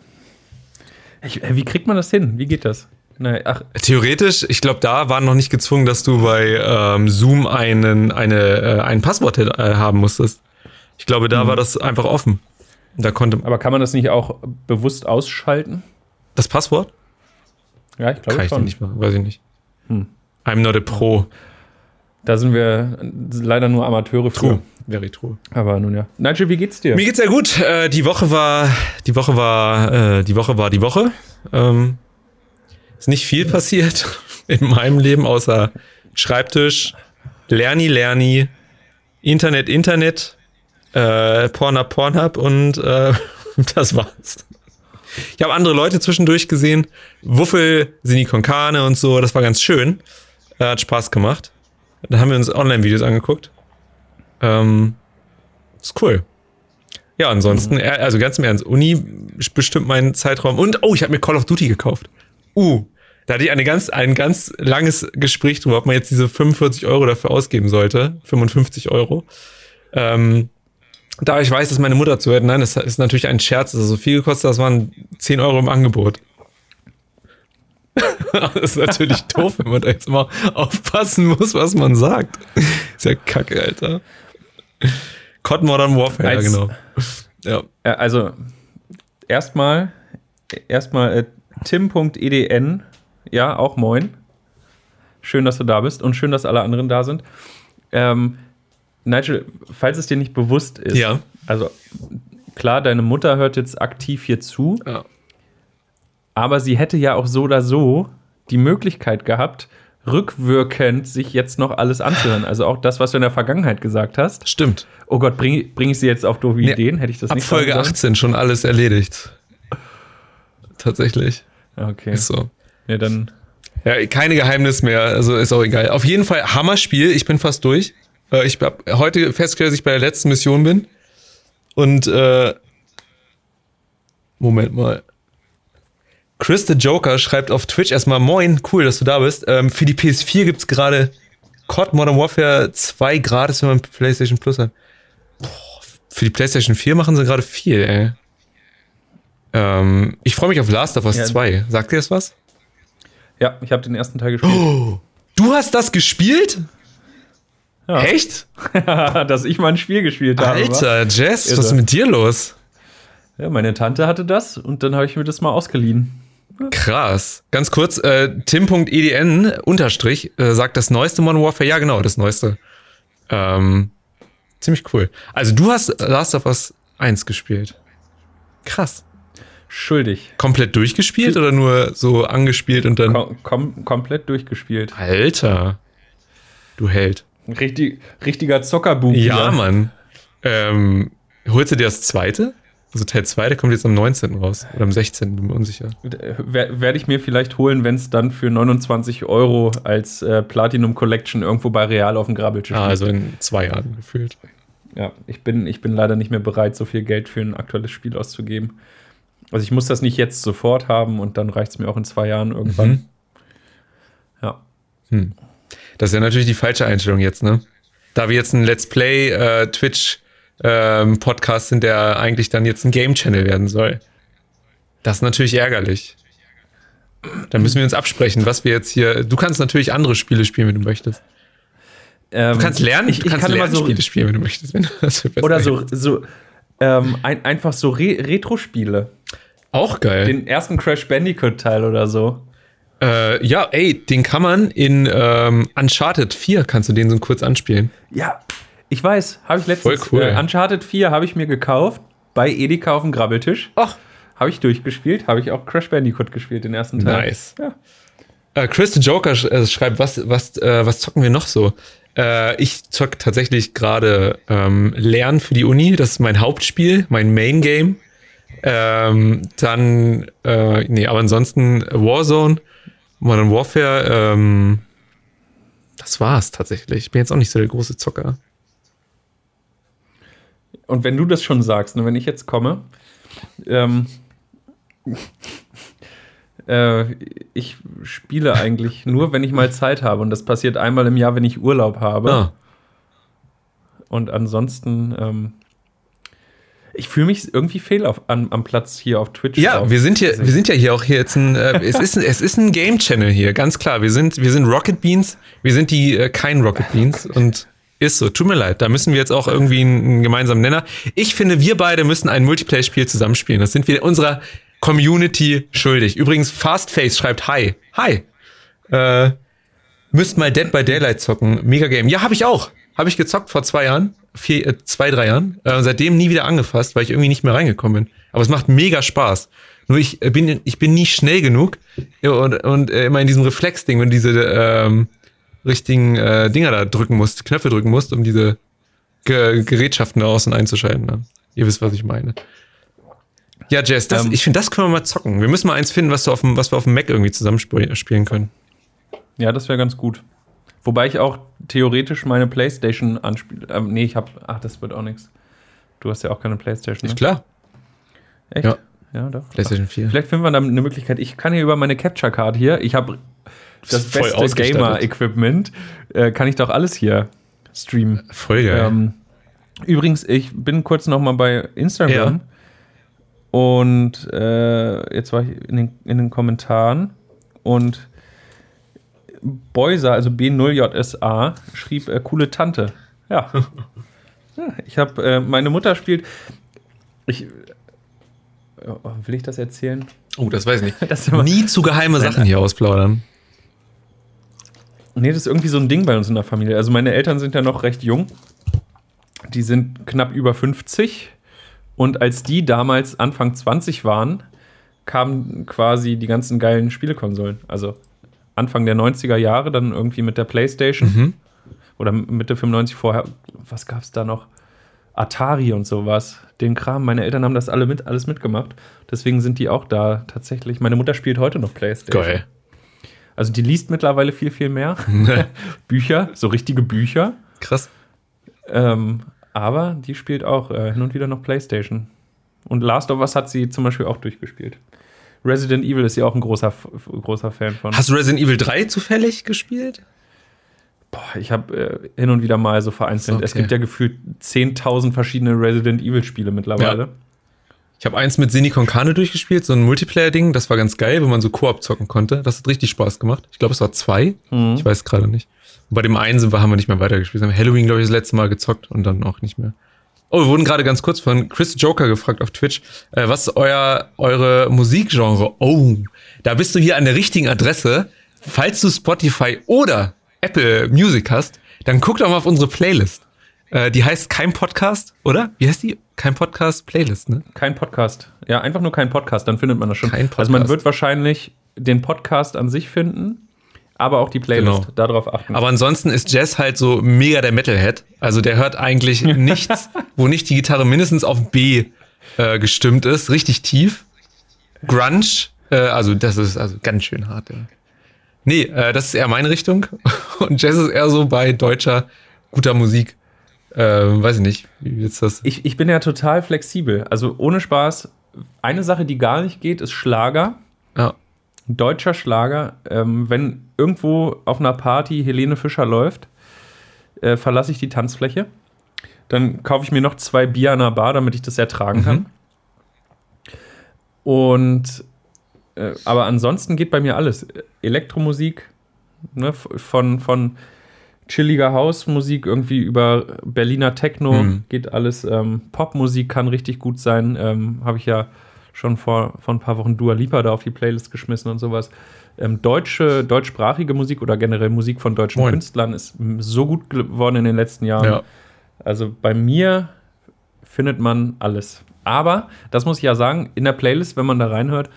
[SPEAKER 1] Ich, äh, wie kriegt man das hin? Wie geht das? Nein, ach,
[SPEAKER 2] Theoretisch, ich glaube, da waren noch nicht gezwungen, dass du bei ähm, Zoom einen, eine, äh, ein Passwort äh, haben musstest. Ich glaube, da war das einfach offen. Da konnte
[SPEAKER 1] aber kann man das nicht auch bewusst ausschalten?
[SPEAKER 2] das Passwort?
[SPEAKER 1] Ja, ich glaube
[SPEAKER 2] Kann ich
[SPEAKER 1] schon.
[SPEAKER 2] nicht machen, weiß ich nicht.
[SPEAKER 1] Hm.
[SPEAKER 2] I'm not a pro.
[SPEAKER 1] Da sind wir leider nur Amateure für.
[SPEAKER 2] Very true.
[SPEAKER 1] Aber nun ja. Nigel, wie geht's dir?
[SPEAKER 2] Mir geht's sehr gut. Äh, die Woche war, die Woche war, äh, die Woche war die Woche. Ähm, ist nicht viel passiert in meinem Leben außer Schreibtisch, Lerni, Lerni, Internet, Internet, äh, Pornhub, Pornhub und äh, das war's. Ich habe andere Leute zwischendurch gesehen. Wuffel, Sini Konkane und so. Das war ganz schön. Äh, hat Spaß gemacht. Dann haben wir uns Online-Videos angeguckt. Ähm, ist cool. Ja, ansonsten, äh, also ganz im Ernst, Uni bestimmt meinen Zeitraum. Und, oh, ich habe mir Call of Duty gekauft. Uh, da hatte ich eine ganz, ein ganz langes Gespräch drüber, ob man jetzt diese 45 Euro dafür ausgeben sollte. 55 Euro. Ähm, da ich weiß, dass meine Mutter zuhört, nein, das ist natürlich ein Scherz. Das ist so viel gekostet, das waren 10 Euro im Angebot. das ist natürlich doof, wenn man da jetzt mal aufpassen muss, was man sagt. Ist ja kacke, Alter. COD Modern Warfare, ja,
[SPEAKER 1] Als-
[SPEAKER 2] genau. Ja.
[SPEAKER 1] Äh, Also, erstmal, erstmal äh, tim.edn, ja, auch moin. Schön, dass du da bist und schön, dass alle anderen da sind. Ähm, Nigel, falls es dir nicht bewusst ist,
[SPEAKER 2] Ja.
[SPEAKER 1] also klar, deine Mutter hört jetzt aktiv hier zu,
[SPEAKER 2] ja.
[SPEAKER 1] Aber sie hätte ja auch so oder so die Möglichkeit gehabt, rückwirkend sich jetzt noch alles anzuhören. Also auch das, was du in der Vergangenheit gesagt hast.
[SPEAKER 2] Stimmt.
[SPEAKER 1] Oh Gott, bringe bring ich sie jetzt auf doofe
[SPEAKER 2] Nee,
[SPEAKER 1] Ideen? Hätte ich das
[SPEAKER 2] Ab
[SPEAKER 1] nicht
[SPEAKER 2] Folge
[SPEAKER 1] sagen sollen?
[SPEAKER 2] 18 schon alles erledigt. Tatsächlich.
[SPEAKER 1] Okay.
[SPEAKER 2] Ist so.
[SPEAKER 1] Ja, dann
[SPEAKER 2] Ja, keine Geheimnis mehr, also ist auch egal. Auf jeden Fall Hammerspiel, ich bin fast durch. Äh, Ich habe heute festgestellt, dass ich bei der letzten Mission bin. Und äh, Moment mal. Chris the Joker schreibt auf Twitch erstmal Moin, cool, dass du da bist. Ähm, für die PS4 gibt's gerade COD Modern Warfare 2 gratis, wenn man PlayStation Plus hat. Boah, für die PlayStation 4 machen sie gerade viel, ey. Ähm, ich freue mich auf Last of Us
[SPEAKER 1] Ja.
[SPEAKER 2] 2. Sagt dir das was?
[SPEAKER 1] Ja, ich habe den ersten Teil gespielt.
[SPEAKER 2] Du hast das gespielt?
[SPEAKER 1] Ja.
[SPEAKER 2] Echt?
[SPEAKER 1] Dass ich mal ein Spiel gespielt habe.
[SPEAKER 2] Alter, Jess, was ist mit dir los?
[SPEAKER 1] Ja, meine Tante hatte das und dann habe ich mir das mal ausgeliehen.
[SPEAKER 2] Krass. Ganz kurz, äh, tim.edn unterstrich äh, sagt das neueste Modern Warfare. Ja, genau, das neueste. Ähm, ziemlich cool. Also du hast Last of Us 1 gespielt. Krass.
[SPEAKER 1] Schuldig.
[SPEAKER 2] Komplett durchgespielt oder nur so angespielt und dann.
[SPEAKER 1] Kom kom komplett durchgespielt.
[SPEAKER 2] Alter. Du Held.
[SPEAKER 1] Richtig, richtiger Zockerbub.
[SPEAKER 2] Ja. Mann. Ähm, holst du dir das zweite? Also Teil 2, der kommt jetzt am 19. raus. Oder am 16. bin mir unsicher.
[SPEAKER 1] Wer- Werde ich mir vielleicht holen, wenn es dann für 29 Euro als äh, Platinum Collection irgendwo bei Real auf dem Grabbeltisch
[SPEAKER 2] Ah, also in zwei Jahren gefühlt.
[SPEAKER 1] Ja, ich bin, ich bin leider nicht mehr bereit, so viel Geld für ein aktuelles Spiel auszugeben. Also ich muss das nicht jetzt sofort haben und dann reicht es mir auch in zwei Jahren irgendwann.
[SPEAKER 2] Mhm.
[SPEAKER 1] Ja.
[SPEAKER 2] Das ist ja natürlich die falsche Einstellung jetzt, ne? Da wir jetzt ein Let's Play äh, Twitch ähm, Podcast sind, der eigentlich dann jetzt ein Game Channel werden soll. Das ist natürlich ärgerlich. Da müssen wir uns absprechen, was wir jetzt hier. Du kannst natürlich andere Spiele spielen, wenn du möchtest.
[SPEAKER 1] Ähm,
[SPEAKER 2] Du kannst lernen,
[SPEAKER 1] ich, ich
[SPEAKER 2] kannst
[SPEAKER 1] kann immer
[SPEAKER 2] lernen
[SPEAKER 1] so,
[SPEAKER 2] Spiele spielen, wenn du möchtest. Wenn du
[SPEAKER 1] oder so, so ähm, ein, einfach so Re Retro-Spiele.
[SPEAKER 2] Auch geil.
[SPEAKER 1] Den ersten Crash Bandicoot-Teil oder so.
[SPEAKER 2] äh, ja, ey, den kann man in ähm, Uncharted 4 kannst du den so kurz anspielen.
[SPEAKER 1] Ja, ich weiß, habe ich letztens.
[SPEAKER 2] Voll cool.
[SPEAKER 1] Äh, Uncharted 4 habe ich mir gekauft bei Edeka auf dem Grabbeltisch.
[SPEAKER 2] Ach,
[SPEAKER 1] Habe ich durchgespielt, habe ich auch Crash Bandicoot gespielt, den ersten Teil.
[SPEAKER 2] Nice.
[SPEAKER 1] Ja.
[SPEAKER 2] Äh, Chris the Joker sch äh, schreibt, was, was, äh, was zocken wir noch so? Äh, ich zock tatsächlich gerade ähm, Lernen für die Uni. Das ist mein Hauptspiel, mein Main Game. Ähm, dann, äh, nee, aber ansonsten Warzone, Modern Warfare, ähm, das war's tatsächlich. Ich bin jetzt auch nicht so der große Zocker.
[SPEAKER 1] Und wenn du das schon sagst, ne, wenn ich jetzt komme, ähm, äh, ich spiele eigentlich nur, wenn ich mal Zeit habe. Und das passiert einmal im Jahr, wenn ich Urlaub habe.
[SPEAKER 2] Ah,
[SPEAKER 1] Und ansonsten, ähm, Ich fühle mich irgendwie fehl auf, an, am Platz hier auf Twitch.
[SPEAKER 2] Ja,
[SPEAKER 1] drauf.
[SPEAKER 2] wir sind hier, wir sind ja hier auch hier jetzt ein, äh, es ist, ein- es ist ein Game Channel hier, ganz klar. Wir sind, wir sind Rocket Beans, wir sind die äh, kein Rocket Beans und ist so. Tut mir leid, da müssen wir jetzt auch irgendwie einen, gemeinsamen Nenner. Ich finde, wir beide müssen ein Multiplayer-Spiel zusammenspielen. Das sind wir unserer Community schuldig. Übrigens, Fastface schreibt Hi. Hi. Äh, müsst mal Dead by Daylight zocken. Mega Game. Ja, habe ich auch. Habe ich gezockt vor zwei Jahren. Vier, äh, zwei, drei Jahren. Äh, seitdem nie wieder angefasst, weil ich irgendwie nicht mehr reingekommen bin. Aber es macht mega Spaß. Nur ich äh, bin, ich bin nie schnell genug ja, und, und äh, immer in diesem Reflex-Ding, wenn diese ähm, richtigen äh, Dinger da drücken musst, Knöpfe drücken musst, um diese Ge Gerätschaften da und einzuschalten. Ne? Ihr wisst, was ich meine. Ja, Jess, das,
[SPEAKER 1] Ähm.
[SPEAKER 2] ich finde, das können wir mal zocken. Wir müssen mal eins finden, was, du auf dem, was wir auf dem Mac irgendwie zusammen sp- spielen können.
[SPEAKER 1] Ja, das wäre ganz gut. Wobei ich auch theoretisch meine Playstation anspiele. Ähm, nee, ich habe. Ach, das wird auch nichts. Du hast ja auch keine Playstation. Ne?
[SPEAKER 2] Ist klar.
[SPEAKER 1] Echt?
[SPEAKER 2] Ja.
[SPEAKER 1] Ja, doch.
[SPEAKER 2] PlayStation 4.
[SPEAKER 1] Vielleicht finden wir da eine Möglichkeit. Ich kann hier über meine Capture Card hier, ich habe das beste. Gamer-Equipment, äh, kann ich doch alles hier streamen.
[SPEAKER 2] Voll geil.
[SPEAKER 1] Ähm, übrigens, ich bin kurz noch mal bei Instagram
[SPEAKER 2] Ja.
[SPEAKER 1] und äh, jetzt war ich in den, in den Kommentaren und Beuser, also B0JSA, schrieb äh, coole Tante. Ja. ja ich habe, äh, meine Mutter spielt, ich, oh, will ich das erzählen?
[SPEAKER 2] oh, das weiß ich nicht.
[SPEAKER 1] Das
[SPEAKER 2] Nie zu geheime Sachen hier ausplaudern.
[SPEAKER 1] Nee, das ist irgendwie so ein Ding bei uns in der Familie. Also meine Eltern sind ja noch recht jung. Die sind knapp über 50. Und als die damals Anfang 20 waren, kamen quasi die ganzen geilen Spielekonsolen. Also Anfang der 90er Jahre, dann irgendwie mit der Playstation.
[SPEAKER 2] Mhm.
[SPEAKER 1] Oder Mitte 95 vorher. Was gab es da noch? Atari und sowas. Den Kram. Meine Eltern haben das alle mit, alles mitgemacht. Deswegen sind die auch da tatsächlich. Meine Mutter spielt heute noch Playstation.
[SPEAKER 2] Geil.
[SPEAKER 1] Also die liest mittlerweile viel, viel mehr. Bücher, so richtige Bücher.
[SPEAKER 2] Krass.
[SPEAKER 1] Ähm, aber die spielt auch äh, hin und wieder noch Playstation. Und Last of Us hat sie zum Beispiel auch durchgespielt. Resident Evil ist ja auch ein großer, großer Fan von.
[SPEAKER 2] Hast du Resident Evil 3 zufällig gespielt?
[SPEAKER 1] Boah, ich habe äh, hin und wieder mal so vereinzelt.
[SPEAKER 2] Okay.
[SPEAKER 1] Es gibt ja gefühlt 10.000 verschiedene Resident Evil Spiele mittlerweile.
[SPEAKER 2] Ich habe eins mit Sini Konkane durchgespielt, so ein Multiplayer-Ding. Das war ganz geil, wo man so Koop zocken konnte. Das hat richtig Spaß gemacht. Ich glaube, es war zwei.
[SPEAKER 1] Mhm.
[SPEAKER 2] Ich weiß gerade nicht. Und bei dem einen sind wir, haben wir nicht mehr weitergespielt. Wir haben Halloween, glaube ich, das letzte Mal gezockt und dann auch nicht mehr. Oh, wir wurden gerade ganz kurz von Chris Joker gefragt auf Twitch. Äh, was ist euer, eure Musikgenre? Oh, da bist du hier an der richtigen Adresse. Falls du Spotify oder Apple Music hast, dann guck doch mal auf unsere Playlist. Äh, die heißt Kein Podcast, oder? Wie heißt die? Kein Podcast Playlist, ne?
[SPEAKER 1] Kein Podcast. Ja, einfach nur kein Podcast, dann findet man das schon.
[SPEAKER 2] Kein Podcast.
[SPEAKER 1] Also man wird wahrscheinlich den Podcast an sich finden, aber auch die Playlist.
[SPEAKER 2] Genau.
[SPEAKER 1] Darauf achten.
[SPEAKER 2] Aber ansonsten ist Jazz halt so mega der Metalhead. Also der hört eigentlich nichts, wo nicht die Gitarre mindestens auf B äh, gestimmt ist. Richtig tief. Grunge. Äh, also das ist also ganz schön hart. Ja. Nee, äh, das ist eher meine Richtung. Und Jazz ist eher so bei deutscher, guter Musik. Ähm, weiß ich nicht, wie jetzt das?
[SPEAKER 1] ich, ich bin ja total flexibel. Also ohne Spaß. Eine Sache, die gar nicht geht, ist Schlager.
[SPEAKER 2] Ja.
[SPEAKER 1] Deutscher Schlager. Ähm, wenn irgendwo auf einer Party Helene Fischer läuft, äh, verlasse ich die Tanzfläche. Dann kaufe ich mir noch zwei Bier an der Bar, damit ich das ertragen kann. Und äh, aber ansonsten geht bei mir alles. Elektromusik, ne, von, von chilliger Hausmusik irgendwie über Berliner Techno
[SPEAKER 2] Mhm.
[SPEAKER 1] geht alles. Ähm, Popmusik kann richtig gut sein. Ähm, Habe ich ja schon vor, vor ein paar Wochen Dua Lipa da auf die Playlist geschmissen und sowas. Ähm, deutsche, deutschsprachige Musik oder generell Musik von deutschen
[SPEAKER 2] Moin.
[SPEAKER 1] Künstlern ist so gut geworden in den letzten Jahren.
[SPEAKER 2] Ja.
[SPEAKER 1] Also bei mir findet man alles. Aber, das muss ich ja sagen, in der Playlist, wenn man da reinhört,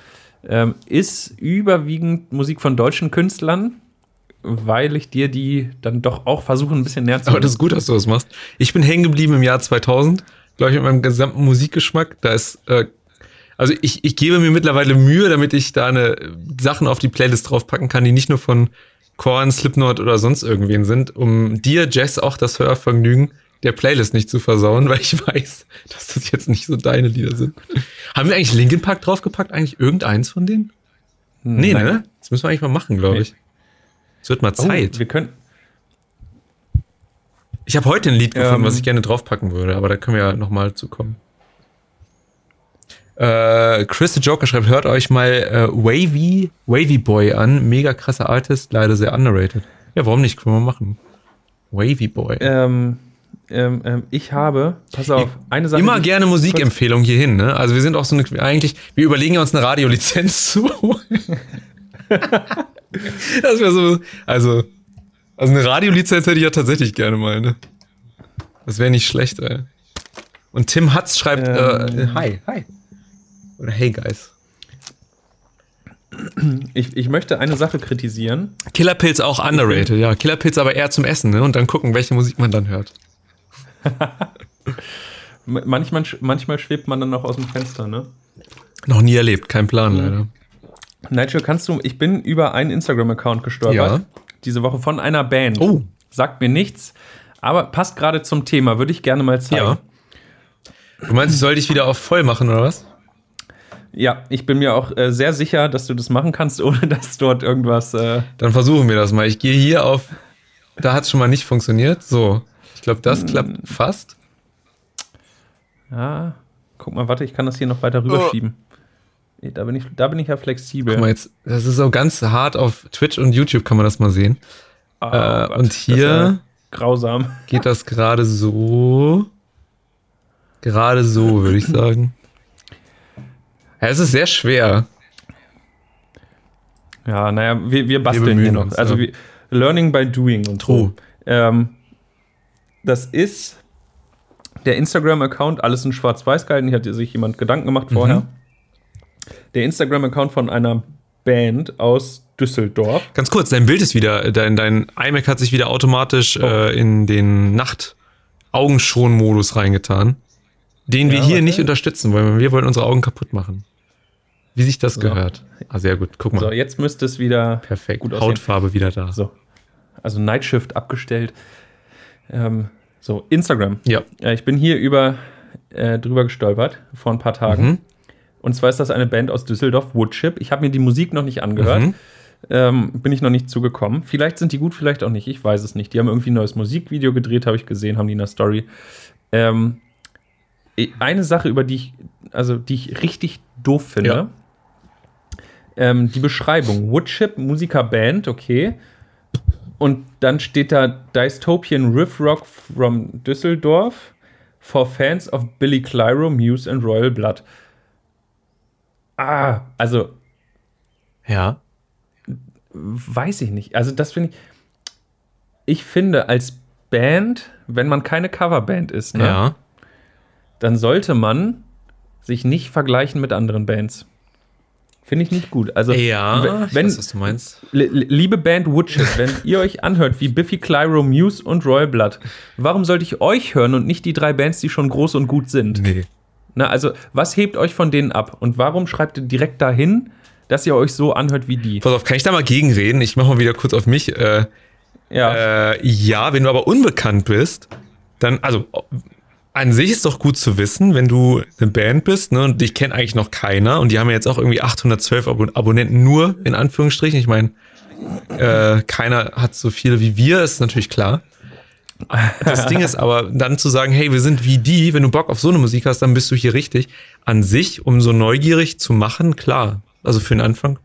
[SPEAKER 1] ähm, ist überwiegend Musik von deutschen Künstlern, weil ich dir die dann doch auch versuche, ein bisschen näher zu
[SPEAKER 2] Aber das ist gut, dass du das machst. Ich bin hängen geblieben im Jahr 2000, glaube ich, mit meinem gesamten Musikgeschmack. Da ist, äh, also ich, ich gebe mir mittlerweile Mühe, damit ich da eine äh, Sachen auf die Playlist draufpacken kann, die nicht nur von Korn, Slipknot oder sonst irgendwen sind, um dir, Jess, auch das Hörvergnügen der Playlist nicht zu versauen, weil ich weiß, dass das jetzt nicht so deine Lieder sind. Haben wir eigentlich Linkin Park draufgepackt? Eigentlich irgendeins von denen? Nee,
[SPEAKER 1] Nein.
[SPEAKER 2] ne? Das müssen wir eigentlich mal machen, glaube ich. Es wird mal
[SPEAKER 1] Oh,
[SPEAKER 2] Zeit.
[SPEAKER 1] wir können.
[SPEAKER 2] Ich habe heute ein Lied gefunden,
[SPEAKER 1] Ähm.
[SPEAKER 2] was ich gerne draufpacken würde, aber da können wir ja nochmal zu kommen. Äh, Chris the Joker schreibt, hört euch mal äh, Wavy, Wavy Boy an. Mega krasser Artist, leider sehr underrated. Ja, warum nicht? Können wir machen. Wavy Boy.
[SPEAKER 1] Ähm, ähm, ähm, ich habe, pass auf, eine Sache.
[SPEAKER 2] Immer gerne Musikempfehlung hierhin, ne? Also wir sind auch so eine, eigentlich, wir überlegen uns eine Radiolizenz zu. das wäre so, also, also eine Radiolizenz hätte ich ja tatsächlich gerne mal, ne? Das wäre nicht schlecht, ey. Und Tim Hatz schreibt,
[SPEAKER 1] Ähm.
[SPEAKER 2] äh, hi, hi. Oder hey, guys.
[SPEAKER 1] Ich, ich möchte eine Sache kritisieren.
[SPEAKER 2] Killerpilz auch underrated, ja. Killerpilz aber eher zum Essen, ne? Und dann gucken, welche Musik man dann hört.
[SPEAKER 1] Manchmal, manchmal schwebt man dann noch aus dem Fenster, ne?
[SPEAKER 2] Noch nie erlebt, kein Plan, leider.
[SPEAKER 1] Nigel, kannst du, ich bin über einen Instagram-Account gestolpert.
[SPEAKER 2] Ja.
[SPEAKER 1] Diese Woche von einer Band.
[SPEAKER 2] Oh.
[SPEAKER 1] Sagt mir nichts, aber passt gerade zum Thema, würde ich gerne mal zeigen.
[SPEAKER 2] Ja. Du meinst, ich soll dich wieder auf voll machen, oder was?
[SPEAKER 1] Ja, ich bin mir auch äh, sehr sicher, dass du das machen kannst, ohne dass dort irgendwas. Äh,
[SPEAKER 2] Dann versuchen wir das mal. Ich gehe hier auf. Da hat es schon mal nicht funktioniert. So. Ich glaube, das klappt fast.
[SPEAKER 1] ja, guck mal, warte, ich kann das hier noch weiter rüberschieben. Da bin ich, da bin ich ja flexibel.
[SPEAKER 2] Guck mal jetzt. Das ist so ganz hart auf Twitch und YouTube kann man das mal sehen.
[SPEAKER 1] Ah,
[SPEAKER 2] äh,
[SPEAKER 1] Gott,
[SPEAKER 2] und
[SPEAKER 1] ist ja
[SPEAKER 2] hier
[SPEAKER 1] grausam.
[SPEAKER 2] geht das gerade so. Gerade so, würde ich sagen. Ja, es ist sehr schwer.
[SPEAKER 1] Ja, naja, wir, wir basteln
[SPEAKER 2] bemühen
[SPEAKER 1] hier noch.
[SPEAKER 2] uns,
[SPEAKER 1] also
[SPEAKER 2] ja.
[SPEAKER 1] wir, Learning by Doing und
[SPEAKER 2] True.
[SPEAKER 1] so. Ähm, das ist der Instagram-Account, alles in schwarz-weiß gehalten. Hier hat sich jemand Gedanken gemacht vorher.
[SPEAKER 2] Mhm.
[SPEAKER 1] Der Instagram-Account von einer Band aus Düsseldorf.
[SPEAKER 2] Ganz kurz, dein Bild ist wieder, dein, dein iMac hat sich wieder automatisch äh, in den Nacht-Augenschon-Modus reingetan, den wir
[SPEAKER 1] Ja,
[SPEAKER 2] hier
[SPEAKER 1] warte.
[SPEAKER 2] nicht unterstützen wollen. Wir wollen unsere Augen kaputt machen. Wie sich das
[SPEAKER 1] So.
[SPEAKER 2] gehört. Ah, sehr gut. Guck mal.
[SPEAKER 1] So, jetzt müsste es wieder
[SPEAKER 2] Perfekt.
[SPEAKER 1] gut aussehen.
[SPEAKER 2] Hautfarbe wieder da.
[SPEAKER 1] So. Also Night Shift abgestellt. Ähm, so, Instagram.
[SPEAKER 2] Ja.
[SPEAKER 1] Äh, ich bin hier über äh, drüber gestolpert vor ein paar Tagen.
[SPEAKER 2] Mhm.
[SPEAKER 1] Und zwar ist das eine Band aus Düsseldorf, Woodchip. Ich habe mir die Musik noch nicht angehört.
[SPEAKER 2] Mhm.
[SPEAKER 1] Ähm, bin ich noch nicht zugekommen. Vielleicht sind die gut, vielleicht auch nicht. Ich weiß es nicht. Die haben irgendwie ein neues Musikvideo gedreht, habe ich gesehen, haben die in der Story. Ähm, eine Sache, über die ich, also die ich richtig doof finde.
[SPEAKER 2] Ja.
[SPEAKER 1] Ähm, die Beschreibung. Woodchip, Musikerband, okay. Und dann steht da Dystopian Riff Rock from Düsseldorf for fans of Billy Clyro, Muse and Royal Blood. Ah, also
[SPEAKER 2] Ja.
[SPEAKER 1] weiß ich nicht. Also das finde ich. Ich finde als Band, wenn man keine Coverband ist, ne,
[SPEAKER 2] Ja.
[SPEAKER 1] dann sollte man sich nicht vergleichen mit anderen Bands. Finde ich nicht gut. Also
[SPEAKER 2] Ja.
[SPEAKER 1] wenn,
[SPEAKER 2] weiß, was du meinst.
[SPEAKER 1] Li- li- Liebe Band Woodchip, wenn ihr euch anhört wie Biffy Clyro, Muse und Royal Blood, warum sollte ich euch hören und nicht die drei Bands, die schon groß und gut sind?
[SPEAKER 2] Nee.
[SPEAKER 1] Na, also, was hebt euch von denen ab? Und warum schreibt ihr direkt dahin, dass ihr euch so anhört wie die?
[SPEAKER 2] Pass auf, kann ich da mal gegenreden? Ich mache mal wieder kurz auf mich. Äh,
[SPEAKER 1] Ja,
[SPEAKER 2] Äh, ja, wenn du aber unbekannt bist, dann, also an sich ist doch gut zu wissen, wenn du eine Band bist, ne, und dich kennt eigentlich noch keiner, und die haben ja jetzt auch irgendwie 812 Abon Abonnenten nur, in Anführungsstrichen. Ich meine, äh, keiner hat so viele wie wir, ist natürlich klar. Das Ding ist aber, dann zu sagen, hey, wir sind wie die, wenn du Bock auf so eine Musik hast, dann bist du hier richtig. An sich, um so neugierig zu machen, klar. Also für den Anfang.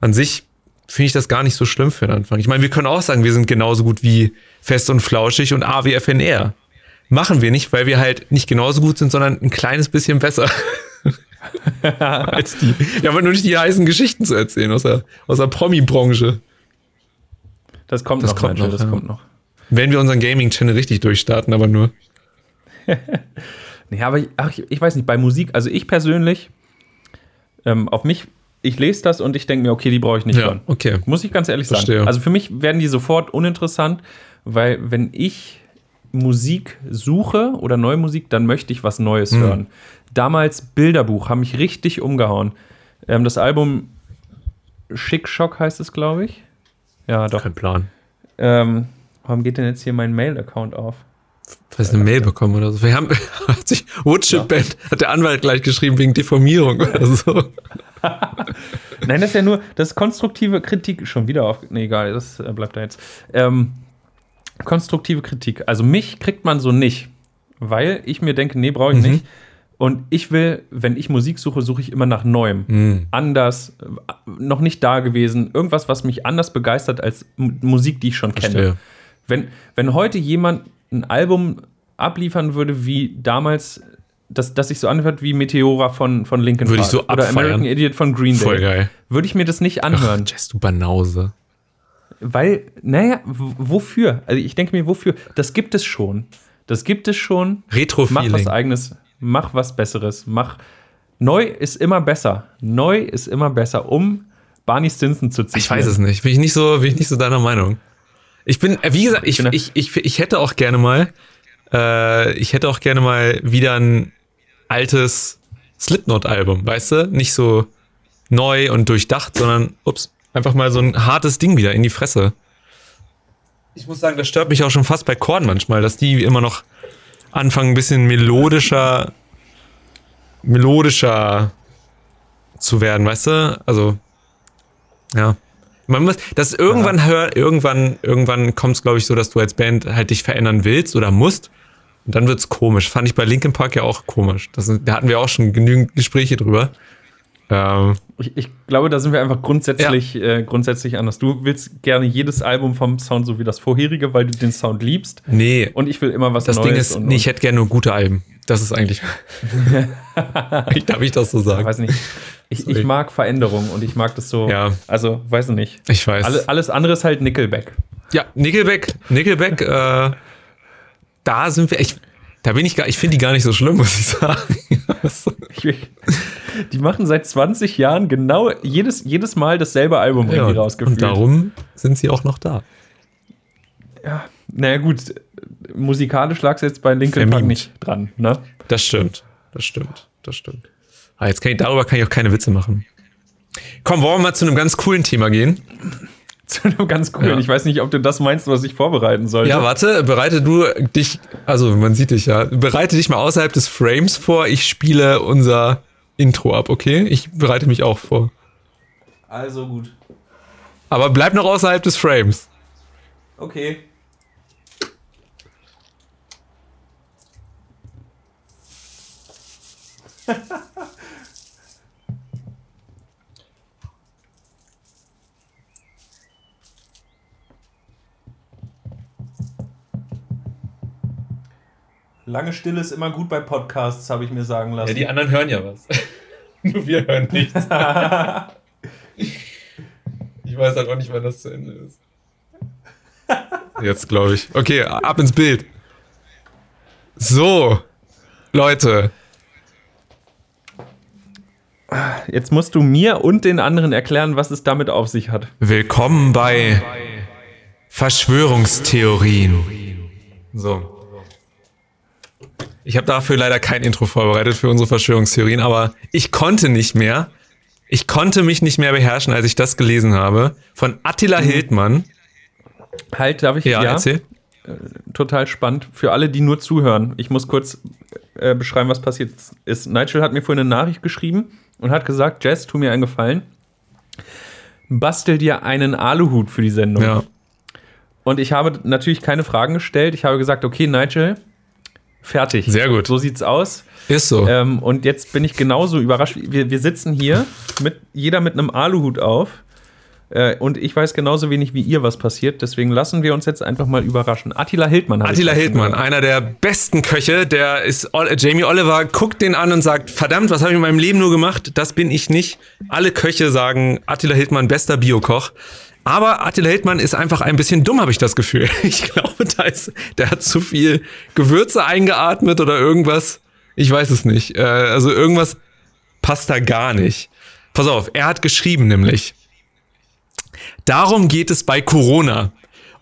[SPEAKER 2] An sich finde ich das gar nicht so schlimm für den Anfang. Ich meine, wir können auch sagen, wir sind genauso gut wie Fest und Flauschig und AWFNR. Machen wir nicht, weil wir halt nicht genauso gut sind, sondern ein kleines bisschen besser. als die. Wir haben halt nur nicht die heißen Geschichten zu erzählen aus der, aus der Promi-Branche.
[SPEAKER 1] das kommt
[SPEAKER 2] das
[SPEAKER 1] noch,
[SPEAKER 2] kommt
[SPEAKER 1] Nigel,
[SPEAKER 2] noch,
[SPEAKER 1] das
[SPEAKER 2] ja.
[SPEAKER 1] kommt noch.
[SPEAKER 2] Wenn wir unseren Gaming-Channel richtig durchstarten, aber nur.
[SPEAKER 1] Nee, aber ich, ach, ich, weiß nicht, bei Musik, also ich persönlich, ähm, auf mich, ich lese das und ich denke mir, okay, die brauche ich nicht
[SPEAKER 2] Ja,
[SPEAKER 1] hören.
[SPEAKER 2] okay.
[SPEAKER 1] Muss ich ganz ehrlich
[SPEAKER 2] Verstehe.
[SPEAKER 1] sagen. Also für mich werden die sofort uninteressant, weil wenn ich Musik suche oder neue Musik, dann möchte ich was Neues
[SPEAKER 2] Hm.
[SPEAKER 1] hören. Damals Bilderbuch, haben mich richtig umgehauen. Ähm, das Album Schick Schock heißt es, glaube ich. Ja, doch.
[SPEAKER 2] Kein Plan.
[SPEAKER 1] Ähm, warum geht denn jetzt hier mein Mail-Account auf?
[SPEAKER 2] Vielleicht eine Mail bekommen oder so. Wir haben, hat sich Woodchip Band, hat der Anwalt gleich geschrieben wegen Deformierung oder so.
[SPEAKER 1] Nein, das ist ja nur, das ist konstruktive Kritik schon wieder auf. Nee, egal, das äh, bleibt da jetzt. Ähm, konstruktive Kritik. Also mich kriegt man so nicht, weil ich mir denke, nee, brauche ich
[SPEAKER 2] Mhm.
[SPEAKER 1] nicht. Und ich will, wenn ich Musik suche, suche ich immer nach Neuem.
[SPEAKER 2] Hm.
[SPEAKER 1] Anders, äh, noch nicht da gewesen. Irgendwas, was mich anders begeistert als Musik, die ich schon kenne. Wenn, wenn heute jemand ein Album abliefern würde, wie damals, das, das sich so anhört wie Meteora von, von Linkin
[SPEAKER 2] Würde ich
[SPEAKER 1] Park
[SPEAKER 2] so
[SPEAKER 1] oder
[SPEAKER 2] abfeiern.
[SPEAKER 1] American Idiot von Green Day,
[SPEAKER 2] Voll geil.
[SPEAKER 1] würde ich mir das nicht anhören.
[SPEAKER 2] Jess, du Banause.
[SPEAKER 1] Weil, naja, wofür? Also ich denke mir, wofür? Das gibt es schon. Das gibt es schon. Mach was eigenes, mach was Besseres, mach. Neu ist immer besser. Neu ist immer besser, um Barney Stinson zu zitieren.
[SPEAKER 2] Ich weiß es nicht. Bin ich nicht so, bin ich nicht so deiner Meinung. Ich bin, äh, wie gesagt, ich,
[SPEAKER 1] bin-
[SPEAKER 2] ich, ich, ich hätte auch gerne mal, äh, ich hätte auch gerne mal wieder ein altes Slipknot-Album, weißt du? Nicht so neu und durchdacht, sondern, ups, einfach mal so ein hartes Ding wieder in die Fresse. Ich muss sagen, das stört mich auch schon fast bei Korn manchmal, dass die immer noch anfangen, ein bisschen melodischer, melodischer zu werden, weißt du? Also, ja. Man muss, das irgendwann hör, irgendwann, irgendwann kommt es, glaube ich, so, dass du als Band halt dich verändern willst oder musst. Und dann wird's komisch. Fand ich bei Linkin Park ja auch komisch. Das, da hatten wir auch schon genügend Gespräche drüber. Ähm,
[SPEAKER 1] Ich, ich glaube, da sind wir einfach grundsätzlich, äh, grundsätzlich anders. Du willst gerne jedes Album vom Sound so wie das vorherige, weil du den Sound liebst.
[SPEAKER 2] nee,
[SPEAKER 1] Und ich will immer was
[SPEAKER 2] das
[SPEAKER 1] Neues.
[SPEAKER 2] Ding ist,
[SPEAKER 1] und,
[SPEAKER 2] nee, ich hätte gerne nur gute Alben. Das ist eigentlich. Darf ich das so
[SPEAKER 1] ich
[SPEAKER 2] sagen?
[SPEAKER 1] weiß nicht. Ich, ich mag Veränderung und ich mag das so.
[SPEAKER 2] Ja.
[SPEAKER 1] Also, weiß ich nicht.
[SPEAKER 2] Ich weiß.
[SPEAKER 1] Alle, alles andere ist halt Nickelback.
[SPEAKER 2] Ja, Nickelback, Nickelback, äh, da sind wir echt. Da bin ich gar, ich finde die gar nicht so schlimm, muss ich sagen.
[SPEAKER 1] Die machen seit 20 Jahren genau jedes, jedes Mal dasselbe Album
[SPEAKER 2] Ja,
[SPEAKER 1] irgendwie rausgeführt.
[SPEAKER 2] und darum sind sie auch noch da.
[SPEAKER 1] Naja, gut. Musikalisch lag es jetzt bei Linkin Park nicht dran, ne?
[SPEAKER 2] Das stimmt. Das stimmt. Das stimmt. Ah, jetzt kann ich, darüber kann ich auch keine Witze machen. Komm, wollen wir mal zu einem ganz coolen Thema gehen?
[SPEAKER 1] Zu einem ganz coolen.
[SPEAKER 2] Ja.
[SPEAKER 1] Ich weiß nicht, ob du das meinst, was ich vorbereiten sollte.
[SPEAKER 2] Ja, warte, bereite du dich, also man sieht dich ja, bereite dich mal außerhalb des Frames vor. Ich spiele unser Intro ab, okay? Ich bereite mich auch vor.
[SPEAKER 1] Also gut.
[SPEAKER 2] Aber bleib noch außerhalb des Frames.
[SPEAKER 1] Okay. Lange Stille ist immer gut bei Podcasts, habe ich mir sagen lassen.
[SPEAKER 2] anderen hören ja was. Nur wir hören nichts. ich weiß halt auch nicht, wann das zu Ende ist. Jetzt glaube ich. Okay, ab ins Bild. So, Leute.
[SPEAKER 1] Jetzt musst du mir und den anderen erklären, was es damit auf sich hat.
[SPEAKER 2] Willkommen bei Verschwörungstheorien. So. Ich habe dafür leider kein Intro vorbereitet für unsere Verschwörungstheorien, aber ich konnte nicht mehr. Ich konnte mich nicht mehr beherrschen, als ich das gelesen habe. Von Attila Hildmann.
[SPEAKER 1] Halt, darf ich?
[SPEAKER 2] Ja, erzähl.
[SPEAKER 1] total spannend. Für alle, die nur zuhören. Ich muss kurz äh, beschreiben, was passiert ist. Nigel hat mir vorhin eine Nachricht geschrieben und hat gesagt, Jess, tu mir einen Gefallen. Bastel dir einen Aluhut für die Sendung.
[SPEAKER 2] Ja.
[SPEAKER 1] Und ich habe natürlich keine Fragen gestellt. Ich habe gesagt, okay, Nigel, fertig.
[SPEAKER 2] Sehr gut.
[SPEAKER 1] So sieht's aus.
[SPEAKER 2] Ist so.
[SPEAKER 1] Ähm, und jetzt bin ich genauso überrascht. Wir, wir sitzen hier, mit, jeder mit einem Aluhut auf. Äh, und ich weiß genauso wenig wie ihr, was passiert. Deswegen lassen wir uns jetzt einfach mal überraschen. Attila Hildmann. ich
[SPEAKER 2] Attila Hildmann,
[SPEAKER 1] gehört.
[SPEAKER 2] einer der besten Köche, der ist Jamie Oliver, guckt den an und sagt, verdammt, was habe ich in meinem Leben nur gemacht? Das bin ich nicht. Alle Köche sagen, Attila Hildmann, bester Biokoch. Aber Attila Hildmann ist einfach ein bisschen dumm, habe ich das Gefühl. Ich glaube, da ist, der hat zu viel Gewürze eingeatmet oder irgendwas. Ich weiß es nicht. Äh, also irgendwas passt da gar nicht. Pass auf, er hat geschrieben nämlich. Darum geht es bei Corona.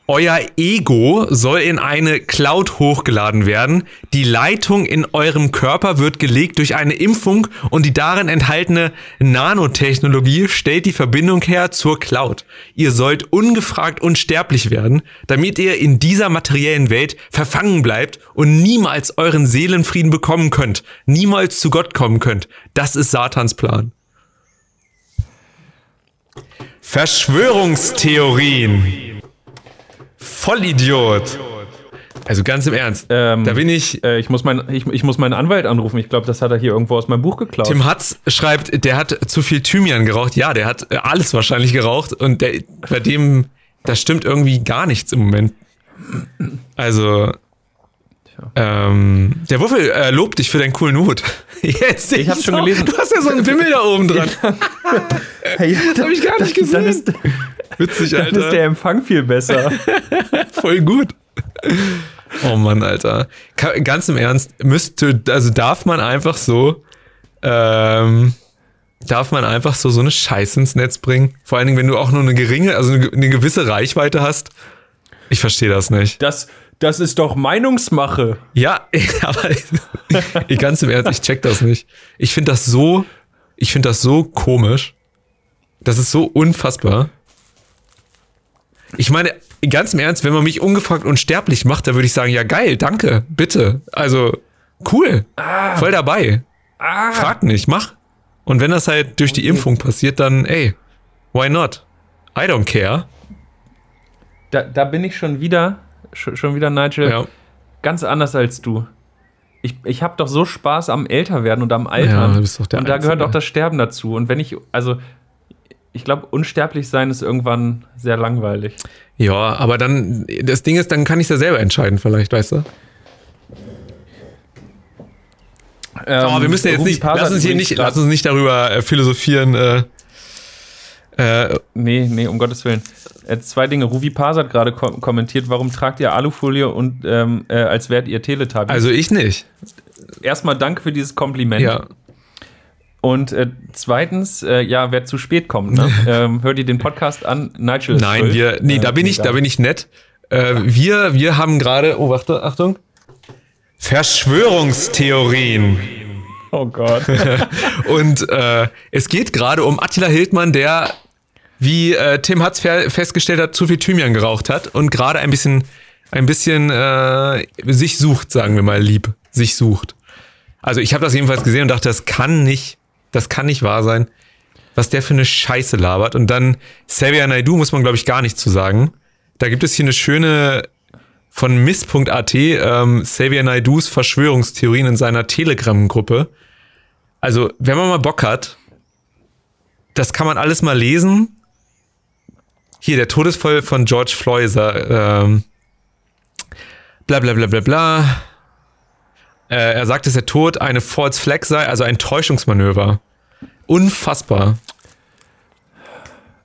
[SPEAKER 2] Euer Ego soll in eine Cloud hochgeladen werden. Die Leitung in eurem Körper wird gelegt durch eine Impfung und die darin enthaltene Nanotechnologie stellt die Verbindung her zur Cloud. Ihr sollt ungefragt unsterblich werden, damit ihr in dieser materiellen Welt verfangen bleibt und niemals euren Seelenfrieden bekommen könnt, niemals zu Gott kommen könnt. Das ist Satans Plan. Verschwörungstheorien. Vollidiot. Also ganz im Ernst.
[SPEAKER 1] Ähm,
[SPEAKER 2] da bin ich.
[SPEAKER 1] Äh, ich, muss mein, ich, ich muss meinen Anwalt anrufen. Ich glaube, das hat er hier irgendwo aus meinem Buch geklaut.
[SPEAKER 2] Tim Hatz schreibt, der hat zu viel Thymian geraucht. Ja, der hat äh, alles wahrscheinlich geraucht und der, bei dem, da stimmt irgendwie gar nichts im Moment. Also, ähm, der Wuffel äh, lobt dich für deinen coolen Hut. Jetzt,
[SPEAKER 1] Ich hab's schon
[SPEAKER 2] auch-
[SPEAKER 1] gelesen.
[SPEAKER 2] Du hast ja so einen Bimmel da oben dran.
[SPEAKER 1] hey,
[SPEAKER 2] Das habe ich gar nicht gesehen.
[SPEAKER 1] Dann ist,
[SPEAKER 2] Witzig,
[SPEAKER 1] dann ist der
[SPEAKER 2] Alter.
[SPEAKER 1] Empfang viel besser.
[SPEAKER 2] Voll gut. Oh Mann, Alter. Ganz im Ernst, müsste, also darf man einfach so, ähm, darf man einfach so so eine Scheiße ins Netz bringen? Vor allen Dingen, wenn du auch nur eine geringe, also eine, eine gewisse Reichweite hast. Ich verstehe das nicht.
[SPEAKER 1] Das, das ist doch Meinungsmache.
[SPEAKER 2] Ja, aber ganz im Ernst, ich check das nicht. Ich finde das so, ich finde das so komisch. Das ist so unfassbar. Ich meine, ganz im Ernst, wenn man mich ungefragt unsterblich macht, dann würde ich sagen, ja geil, danke, bitte. Also, cool, voll dabei. Frag nicht, mach. Und wenn das halt durch die Impfung passiert, dann, ey, why not? I don't care.
[SPEAKER 1] Da, da bin ich schon wieder, schon, wieder, Nigel,
[SPEAKER 2] Ja.
[SPEAKER 1] ganz anders als du. Ich, ich habe doch so Spaß am Älterwerden und am
[SPEAKER 2] Ja,
[SPEAKER 1] Altern.
[SPEAKER 2] du bist doch der
[SPEAKER 1] und da gehört auch das Sterben dazu. Und wenn ich, also, ich glaube, unsterblich sein ist irgendwann sehr langweilig.
[SPEAKER 2] Ja, aber dann, das Ding ist, dann kann ich es ja selber entscheiden, vielleicht, weißt du? Aber wir müssen jetzt
[SPEAKER 1] Ruby
[SPEAKER 2] nicht, lass uns hier nicht, lass uns nicht darüber äh, philosophieren. Äh, äh,
[SPEAKER 1] Nee, nee, um Gottes Willen. Äh, zwei Dinge. Ruvi Paz hat gerade kom kommentiert, warum tragt ihr Alufolie und ähm, äh, als wärt ihr Teletubbies?
[SPEAKER 2] also ich nicht.
[SPEAKER 1] erstmal danke für dieses Kompliment.
[SPEAKER 2] Ja.
[SPEAKER 1] Und äh, zweitens, äh, ja, wer zu spät kommt, ne? ähm, hört ihr den Podcast an? Nigel
[SPEAKER 2] Nein,
[SPEAKER 1] schuld.
[SPEAKER 2] wir, nee,
[SPEAKER 1] Äh,
[SPEAKER 2] da bin ich, da bin ich nett. Äh, wir, wir haben gerade, oh, warte, Achtung. Verschwörungstheorien.
[SPEAKER 1] Oh Gott.
[SPEAKER 2] Und äh, es geht gerade um Attila Hildmann, der, wie äh, Tim Hatz fe festgestellt hat, zu viel Thymian geraucht hat und gerade ein bisschen, ein bisschen äh, sich sucht, sagen wir mal lieb, sich sucht. Also ich habe das jedenfalls gesehen und dachte, das kann nicht, das kann nicht wahr sein, was der für eine Scheiße labert. Und dann Xavier Naidoo muss man, glaube ich, gar nicht zu sagen. Da gibt es hier eine schöne von miss.at, ähm, Xavier Naidus Verschwörungstheorien in seiner Telegram-Gruppe. Also, wenn man mal Bock hat, das kann man alles mal lesen. Hier, der Todesfall von George Floyd, ähm, bla bla bla bla bla. Äh, er sagt, dass der Tod eine False Flag sei, also ein Täuschungsmanöver. Unfassbar.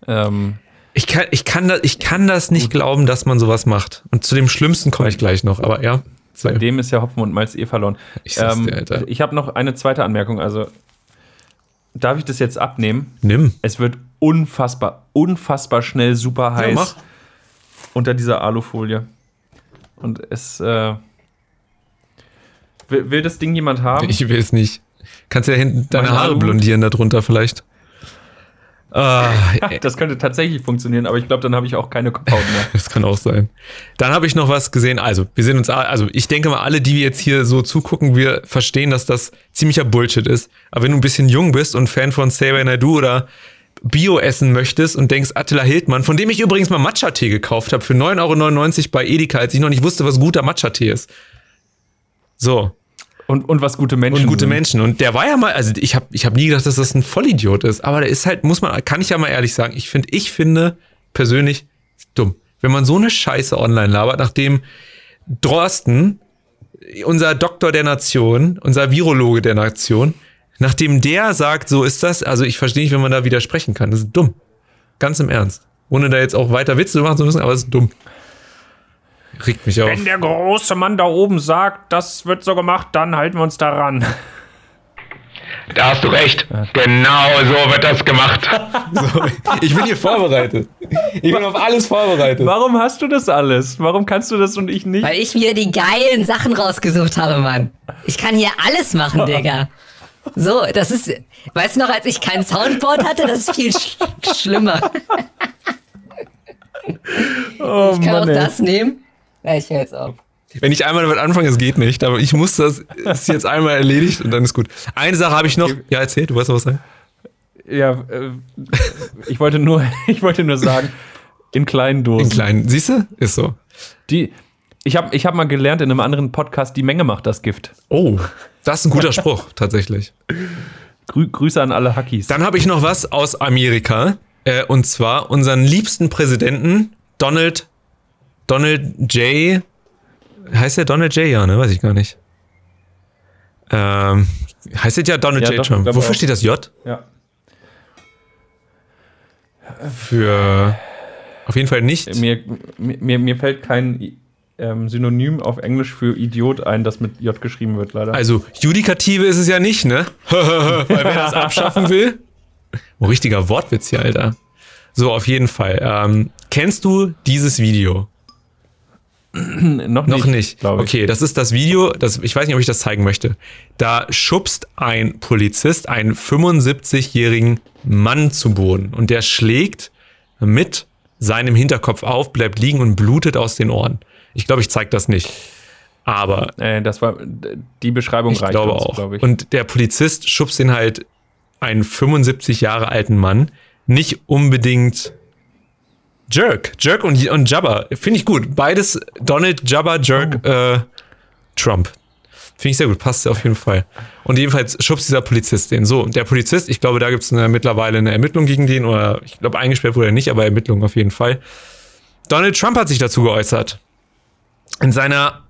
[SPEAKER 1] ähm,
[SPEAKER 2] Ich kann, ich kann, das, ich kann das nicht glauben, dass man sowas macht. Und zu dem Schlimmsten komme ich gleich noch, aber ja.
[SPEAKER 1] Bei dem ist ja Hopfen und Malz eh verloren.
[SPEAKER 2] Ich
[SPEAKER 1] ähm,
[SPEAKER 2] dir.
[SPEAKER 1] Ich habe noch eine zweite Anmerkung. Also, darf ich das jetzt abnehmen?
[SPEAKER 2] Nimm.
[SPEAKER 1] Es wird unfassbar, unfassbar schnell super heiß
[SPEAKER 2] mach.
[SPEAKER 1] unter dieser Alufolie. Und es, äh, will, will das Ding jemand haben?
[SPEAKER 2] Ich will es nicht. Kannst ja hinten deine Haare blondieren darunter vielleicht. Ah,
[SPEAKER 1] das könnte tatsächlich funktionieren, aber ich glaube, dann habe ich auch keine Kopfhaut mehr.
[SPEAKER 2] das kann auch sein. Dann habe ich noch was gesehen. Also, wir sind uns, also ich denke mal, alle, die wir jetzt hier so zugucken, wir verstehen, dass das ziemlicher Bullshit ist. Aber wenn du ein bisschen jung bist und Fan von Xavier Naidoo oder Bio essen möchtest und denkst, Attila Hildmann, von dem ich übrigens mal Matcha-Tee gekauft habe für 9,99 Euro bei Edeka, als ich noch nicht wusste, was guter Matcha-Tee ist. So.
[SPEAKER 1] Und, und was gute Menschen
[SPEAKER 2] und gute
[SPEAKER 1] sind.
[SPEAKER 2] Menschen. Und der war ja mal, also ich habe ich hab nie gedacht, dass das ein Vollidiot ist. Aber der ist halt, muss man, kann ich ja mal ehrlich sagen, ich finde, ich finde persönlich dumm. Wenn man so eine Scheiße online labert, nachdem Drosten, unser Doktor der Nation, unser Virologe der Nation, nachdem der sagt, so ist das, also ich verstehe nicht, wenn man da widersprechen kann. Das ist dumm. Ganz im Ernst. Ohne da jetzt auch weiter Witze machen zu müssen, aber es ist dumm. Regt mich auf.
[SPEAKER 1] Wenn der große Mann da oben sagt, das wird so gemacht, dann halten wir uns daran.
[SPEAKER 4] Da hast du recht. Genau so wird das gemacht.
[SPEAKER 2] So, ich bin hier vorbereitet. Ich bin auf alles vorbereitet.
[SPEAKER 1] Warum hast du das alles? Warum kannst du das und ich nicht?
[SPEAKER 5] Weil ich mir die geilen Sachen rausgesucht habe, Mann. Ich kann hier alles machen, Digga. So, das ist, weißt du noch, als ich kein Soundboard hatte, das ist viel sch schlimmer.
[SPEAKER 1] oh
[SPEAKER 5] Ich kann auch das nehmen. Ja, ich höre jetzt auf.
[SPEAKER 2] Wenn ich einmal damit anfange, es geht nicht, aber ich muss das, ist jetzt einmal erledigt und dann ist gut. Eine Sache habe ich noch. Ja, erzähl, du wolltest noch was sagen?
[SPEAKER 1] Ja, äh, ich wollte nur, ich wollte nur sagen, in kleinen Dosen.
[SPEAKER 2] In kleinen. Siehst du? Ist so.
[SPEAKER 1] Die, Ich habe ich hab mal gelernt in einem anderen Podcast, die Menge macht das Gift.
[SPEAKER 2] Oh, das ist ein guter Spruch, tatsächlich.
[SPEAKER 1] Grü Grüße an alle Hackies.
[SPEAKER 2] Dann habe ich noch was aus Amerika. Äh, und zwar unseren liebsten Präsidenten, Donald, Donald J. Heißt der Donald J. Ja, ne? Weiß ich gar nicht. Ähm, heißt es ja Donald
[SPEAKER 1] Ja,
[SPEAKER 2] J.
[SPEAKER 1] doch,
[SPEAKER 2] Trump. Wofür
[SPEAKER 1] auch.
[SPEAKER 2] steht das J?
[SPEAKER 1] ja.
[SPEAKER 2] Für auf jeden Fall nicht.
[SPEAKER 1] mir, mir, mir fällt kein ähm, Synonym auf Englisch für Idiot ein, das mit J geschrieben wird, leider.
[SPEAKER 2] Also, Judikative ist es ja nicht, ne? Weil wer das abschaffen will. Oh, richtiger Wortwitz hier, Alter. So, auf jeden Fall. Ähm, kennst du dieses Video?
[SPEAKER 1] noch,
[SPEAKER 2] Noch nicht.
[SPEAKER 1] glaube ich.
[SPEAKER 2] Okay, das ist das Video, das, ich weiß nicht, ob ich das zeigen möchte. Da schubst ein Polizist einen 75-jährigen Mann zu Boden und der schlägt mit seinem Hinterkopf auf, bleibt liegen und blutet aus den Ohren. Ich glaube, ich zeige das nicht. Aber
[SPEAKER 1] Äh, das war die Beschreibung
[SPEAKER 2] ich
[SPEAKER 1] reicht
[SPEAKER 2] glaube
[SPEAKER 1] uns,
[SPEAKER 2] auch.
[SPEAKER 1] glaube ich.
[SPEAKER 2] Und der Polizist schubst den halt einen 75 Jahre alten Mann nicht unbedingt Jerk. Jerk und, und Jabba. Finde ich gut. Beides Donald, Jabba, Jerk,
[SPEAKER 1] Oh.
[SPEAKER 2] äh, Trump. Finde ich sehr gut. Passt auf jeden Fall. Und jedenfalls schubst dieser Polizist den. So, der Polizist, ich glaube, da gibt es mittlerweile eine Ermittlung gegen den oder ich glaube, eingesperrt wurde er nicht, aber Ermittlung auf jeden Fall. Donald Trump hat sich dazu geäußert. In seiner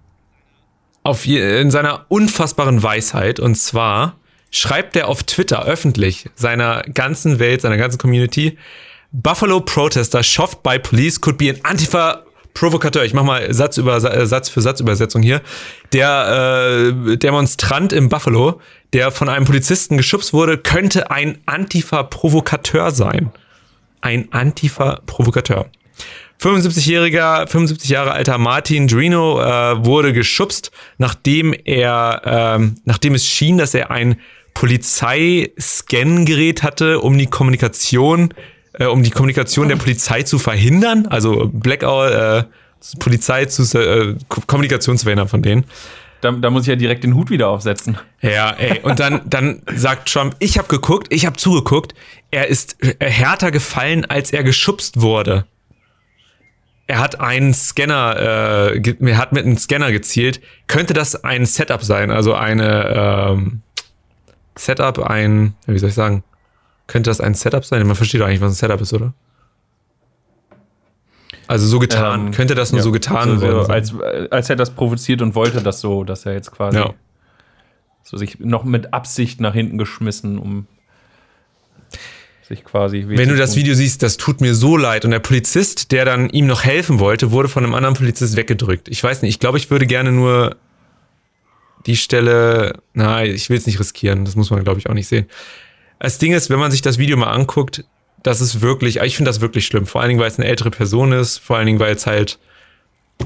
[SPEAKER 2] auf in seiner unfassbaren Weisheit. Und zwar schreibt er auf Twitter öffentlich seiner ganzen Welt, seiner ganzen Community, Buffalo protester shoved by police could be an Antifa Provokateur. Ich mach mal Satz über äh, Satz für Satzübersetzung hier. Der äh, Demonstrant im Buffalo, der von einem Polizisten geschubst wurde, könnte ein Antifa Provokateur sein. Ein Antifa Provokateur. 75-jähriger, 75 Jahre alter Martin Drino äh, wurde geschubst, nachdem er, ähm, nachdem es schien, dass er ein Polizei-Scan-Gerät hatte, um die Kommunikation, äh, um die Kommunikation der Polizei zu verhindern, also Blackout, äh, Polizei zu äh, Ko- Kommunikation zu verhindern von denen.
[SPEAKER 1] Da, da muss ich ja direkt den Hut wieder aufsetzen.
[SPEAKER 2] Ja, ey, und dann, dann sagt Trump, ich habe geguckt, ich habe zugeguckt, er ist äh, härter gefallen, als er geschubst wurde. Er hat einen Scanner, äh, er hat mit einem Scanner gezielt. Könnte das ein Setup sein? Also eine ähm, Setup, ein, wie soll ich sagen? Könnte das ein Setup sein? Man versteht doch eigentlich, was ein Setup ist, oder? Also so getan.
[SPEAKER 1] Ähm,
[SPEAKER 2] Könnte das nur
[SPEAKER 1] Ja,
[SPEAKER 2] so getan
[SPEAKER 1] so,
[SPEAKER 2] werden?
[SPEAKER 1] Als, als hätte er das provoziert und wollte das so, dass er jetzt quasi
[SPEAKER 2] Ja.
[SPEAKER 1] so sich noch mit Absicht nach hinten geschmissen, um sich quasi.
[SPEAKER 2] Wenn du das. Video siehst, das tut mir so leid. Und der Polizist, der dann ihm noch helfen wollte, wurde von einem anderen Polizist weggedrückt. Ich weiß nicht, ich glaube, ich würde gerne nur die Stelle, nein, ich will es nicht riskieren, das muss man, glaube ich, auch nicht sehen. Das Ding ist, wenn man sich das Video mal anguckt, das ist wirklich, ich finde das wirklich schlimm. Vor allen Dingen, weil es eine ältere Person ist, vor allen Dingen, weil es halt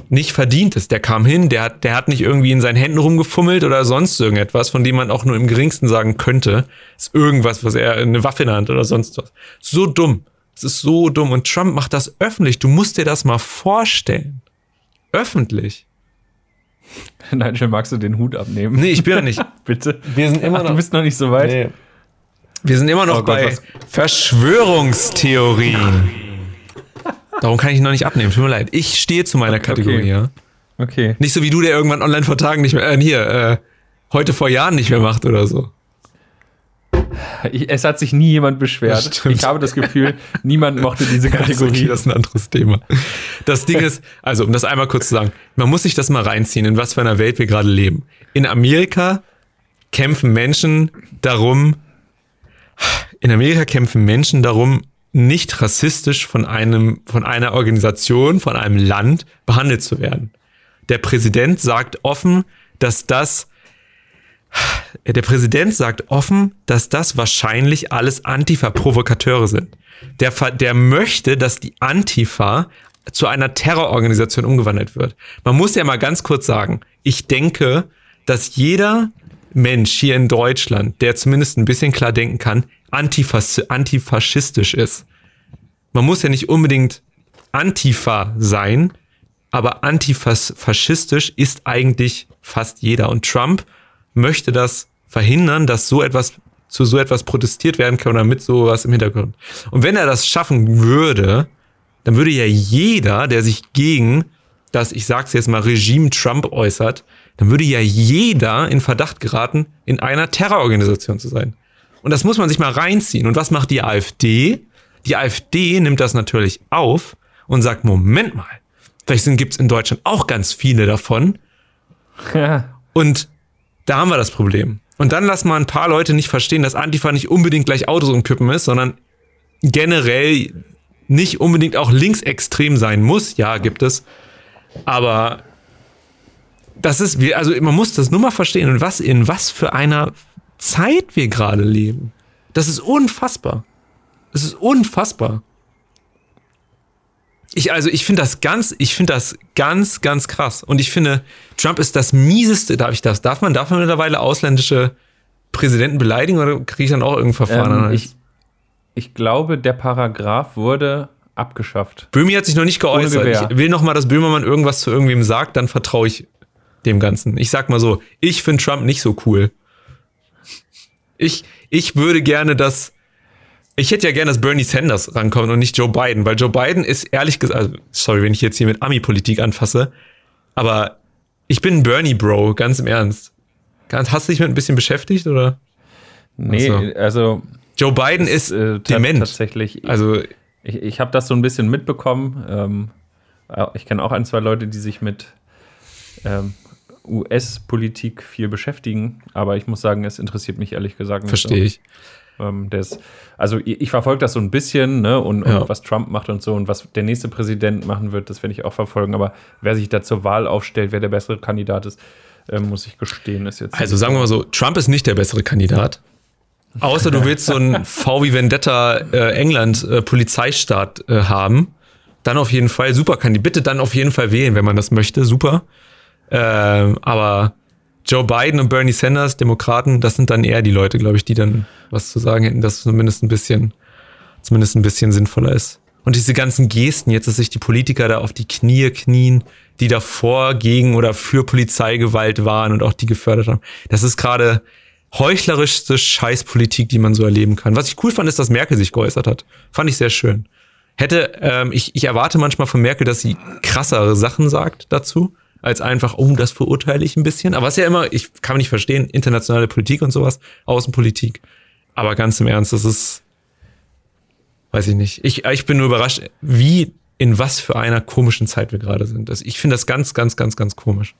[SPEAKER 2] nicht verdient ist. Der kam hin, der hat, der hat nicht irgendwie in seinen Händen rumgefummelt oder sonst irgendetwas, von dem man auch nur im geringsten sagen könnte, ist irgendwas, was er eine Waffe in der Hand oder sonst was. So dumm. Es ist so dumm. Und Trump macht das öffentlich. Du musst dir das mal vorstellen. Öffentlich.
[SPEAKER 1] Nigel, magst du den Hut abnehmen?
[SPEAKER 2] Nee, ich bin ja nicht.
[SPEAKER 1] Bitte.
[SPEAKER 2] Wir sind immer
[SPEAKER 1] Ach, du bist noch nicht so weit.
[SPEAKER 2] Nee. Wir sind immer noch
[SPEAKER 1] Oh Gott,
[SPEAKER 2] bei
[SPEAKER 1] was-
[SPEAKER 2] Verschwörungstheorien. Darum kann ich noch nicht abnehmen. Tut mir leid. Ich stehe zu meiner Kategorie,
[SPEAKER 1] Okay.
[SPEAKER 2] ja.
[SPEAKER 1] Okay.
[SPEAKER 2] Nicht so wie du, der irgendwann online vor Tagen nicht mehr, äh, hier, äh, heute vor Jahren nicht mehr macht oder so.
[SPEAKER 1] Ich, es hat sich nie jemand beschwert.
[SPEAKER 2] Das.
[SPEAKER 1] Ich habe das Gefühl, niemand mochte diese
[SPEAKER 2] Okay,
[SPEAKER 1] Kategorie.
[SPEAKER 2] das ist ein anderes Thema. Das Ding ist, also um das einmal kurz zu sagen, man muss sich das mal reinziehen, in was für einer Welt wir gerade leben. In Amerika kämpfen Menschen darum, in Amerika kämpfen Menschen darum, nicht rassistisch von einem, von einer Organisation, von einem Land behandelt zu werden. Der Präsident sagt offen, dass das der Präsident sagt offen, dass das wahrscheinlich alles Antifa-Provokateure sind. Der, der möchte, dass die Antifa zu einer Terrororganisation umgewandelt wird. Man muss ja mal ganz kurz sagen, ich denke, dass jeder Mensch hier in Deutschland, der zumindest ein bisschen klar denken kann, antifas antifaschistisch ist. Man muss ja nicht unbedingt Antifa sein, aber antifaschistisch ist eigentlich fast jeder. Und Trump möchte das verhindern, dass so etwas zu so etwas protestiert werden kann oder mit sowas im Hintergrund. Und wenn er das schaffen würde, dann würde ja jeder, der sich gegen das, ich sag's jetzt mal, Regime Trump äußert, dann würde ja jeder in Verdacht geraten, in einer Terrororganisation zu sein. Und das muss man sich mal reinziehen. Und was macht die AfD? Die AfD nimmt das natürlich auf und sagt, Moment mal, vielleicht gibt es in Deutschland auch ganz viele davon. Und da haben wir das Problem. Und dann lassen wir ein paar Leute nicht verstehen, dass Antifa nicht unbedingt gleich Autos umkippen ist, sondern generell nicht unbedingt auch linksextrem sein muss. Ja, gibt es. Aber das ist, also man muss das nur mal verstehen, in was, in was für einer Zeit wir gerade leben. Das ist unfassbar. Das ist unfassbar. Ich, also ich finde das ganz, ich finde das ganz, ganz krass. Und ich finde, Trump ist das mieseste, darf ich das, darf man, darf man mittlerweile ausländische Präsidenten beleidigen oder kriege ich dann auch irgendein Verfahren?
[SPEAKER 1] Ähm, ich, ich glaube, der Paragraph wurde abgeschafft.
[SPEAKER 2] Böhmi hat sich noch nicht geäußert. Ich will noch mal, dass Böhmermann irgendwas zu irgendwem sagt, dann vertraue ich dem Ganzen. Ich sag mal so, ich finde Trump nicht so cool. Ich, ich würde gerne, dass. Ich hätte ja gerne, dass Bernie Sanders rankommt und nicht Joe Biden, weil Joe Biden ist ehrlich gesagt, also, sorry, wenn ich jetzt hier mit Ami-Politik anfasse, aber ich bin ein Bernie-Bro, ganz im Ernst. Hast du dich mit ein bisschen beschäftigt, oder?
[SPEAKER 1] Nee, also, also
[SPEAKER 2] Joe Biden ist, äh, dement.
[SPEAKER 1] Tatsächlich. Also ich, ich habe das so ein bisschen mitbekommen. Ähm, ich kenne auch ein, zwei Leute, die sich mit ähm, US-Politik viel beschäftigen, aber ich muss sagen, es interessiert mich ehrlich gesagt
[SPEAKER 2] nicht. Verstehe ich.
[SPEAKER 1] Ähm, des, also ich, ich verfolge das so ein bisschen, ne, und, ja. und, was Trump macht und so und was der nächste Präsident machen wird, das werde ich auch verfolgen. Aber wer sich da zur Wahl aufstellt, wer der bessere Kandidat ist, äh, muss ich gestehen, ist jetzt.
[SPEAKER 2] Also sagen wir mal so, Trump ist nicht der bessere Kandidat. Außer du willst so ein V wie Vendetta äh, England äh, Polizeistaat äh, haben. Dann auf jeden Fall super Kandidat. Bitte dann auf jeden Fall wählen, wenn man das möchte. Super. Ähm, aber Joe Biden und Bernie Sanders, Demokraten, das sind dann eher die Leute, glaube ich, die dann was zu sagen hätten, dass zumindest ein bisschen, zumindest ein bisschen sinnvoller ist. Und diese ganzen Gesten, jetzt, dass sich die Politiker da auf die Knie knien, die davor gegen oder für Polizeigewalt waren und auch die gefördert haben. Das ist gerade heuchlerischste Scheißpolitik, die man so erleben kann. Was ich cool fand, ist, dass Merkel sich geäußert hat. Fand ich sehr schön. Hätte, ähm, ich, ich erwarte manchmal von Merkel, dass sie krassere Sachen sagt dazu als einfach, oh, das verurteile ich ein bisschen. Aber ist ja immer, ich kann nicht verstehen, internationale Politik und sowas, Außenpolitik. Aber ganz im Ernst, das ist, weiß ich nicht. Ich, ich bin nur überrascht, wie, in was für einer komischen Zeit wir gerade sind. Also ich finde das ganz, ganz, ganz, ganz komisch.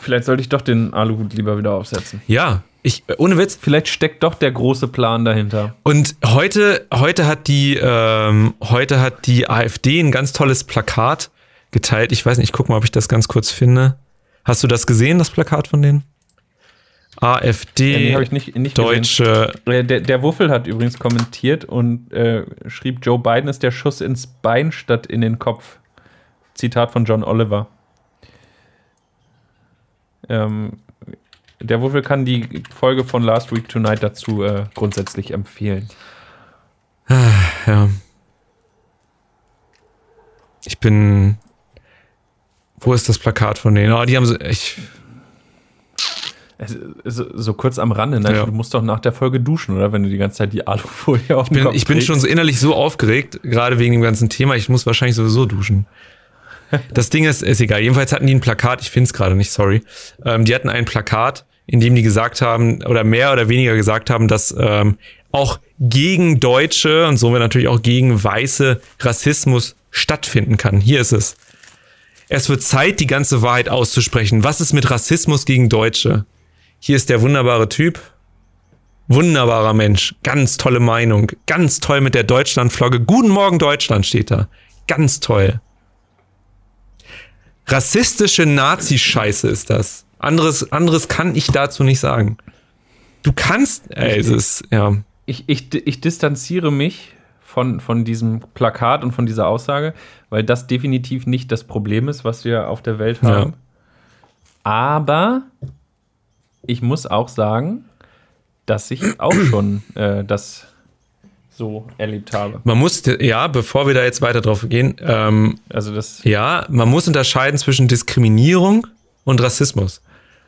[SPEAKER 1] Vielleicht sollte ich doch den Aluhut lieber wieder aufsetzen.
[SPEAKER 2] Ja, ich, ohne Witz.
[SPEAKER 1] Vielleicht steckt doch der große Plan dahinter.
[SPEAKER 2] Und heute, heute hat die, ähm, heute hat die AfD ein ganz tolles Plakat geteilt. Ich weiß nicht, ich guck mal, ob ich das ganz kurz finde. Hast du das gesehen, das Plakat von denen? AfD,
[SPEAKER 1] ja, nee, nicht, nicht
[SPEAKER 2] Deutsche.
[SPEAKER 1] Der, der Wuffel hat übrigens kommentiert und äh, schrieb, Joe Biden ist der Schuss ins Bein statt in den Kopf. Zitat von John Oliver. Ähm, der Wuffel kann die Folge von Last Week Tonight dazu äh, grundsätzlich empfehlen.
[SPEAKER 2] Ja. Ich bin. Wo ist das Plakat von denen? Oh, die haben so. Ich,
[SPEAKER 1] so, so kurz am Rande, ne? Ja. Du musst doch nach der Folge duschen, oder? Wenn du die ganze Zeit die Alufolie auf
[SPEAKER 2] dem Ich bin, ich bin schon so innerlich so aufgeregt, gerade wegen dem ganzen Thema. Ich muss wahrscheinlich sowieso duschen. Das Ding ist, ist egal. Jedenfalls hatten die ein Plakat, ich finde es gerade nicht, sorry. Ähm, die hatten ein Plakat, in dem die gesagt haben, oder mehr oder weniger gesagt haben, dass ähm, auch gegen Deutsche und somit natürlich auch gegen Weiße Rassismus stattfinden kann. Hier ist es. Es wird Zeit, die ganze Wahrheit auszusprechen. Was ist mit Rassismus gegen Deutsche? Hier ist der wunderbare Typ. Wunderbarer Mensch. Ganz tolle Meinung. Ganz toll mit der Deutschlandflagge. Guten Morgen Deutschland steht da. Ganz toll. Rassistische Nazi-Scheiße ist das. Anderes, anderes kann ich dazu nicht sagen. Du kannst, ey, es ist, ja.
[SPEAKER 1] Ich, ich, ich distanziere mich von, von diesem Plakat und von dieser Aussage, weil das definitiv nicht das Problem ist, was wir auf der Welt haben. Ja. Aber ich muss auch sagen, dass ich auch schon äh, das so erlebt habe.
[SPEAKER 2] Man muss, ja, bevor wir da jetzt weiter drauf gehen, ähm, also das. Ja, man muss unterscheiden zwischen Diskriminierung und Rassismus.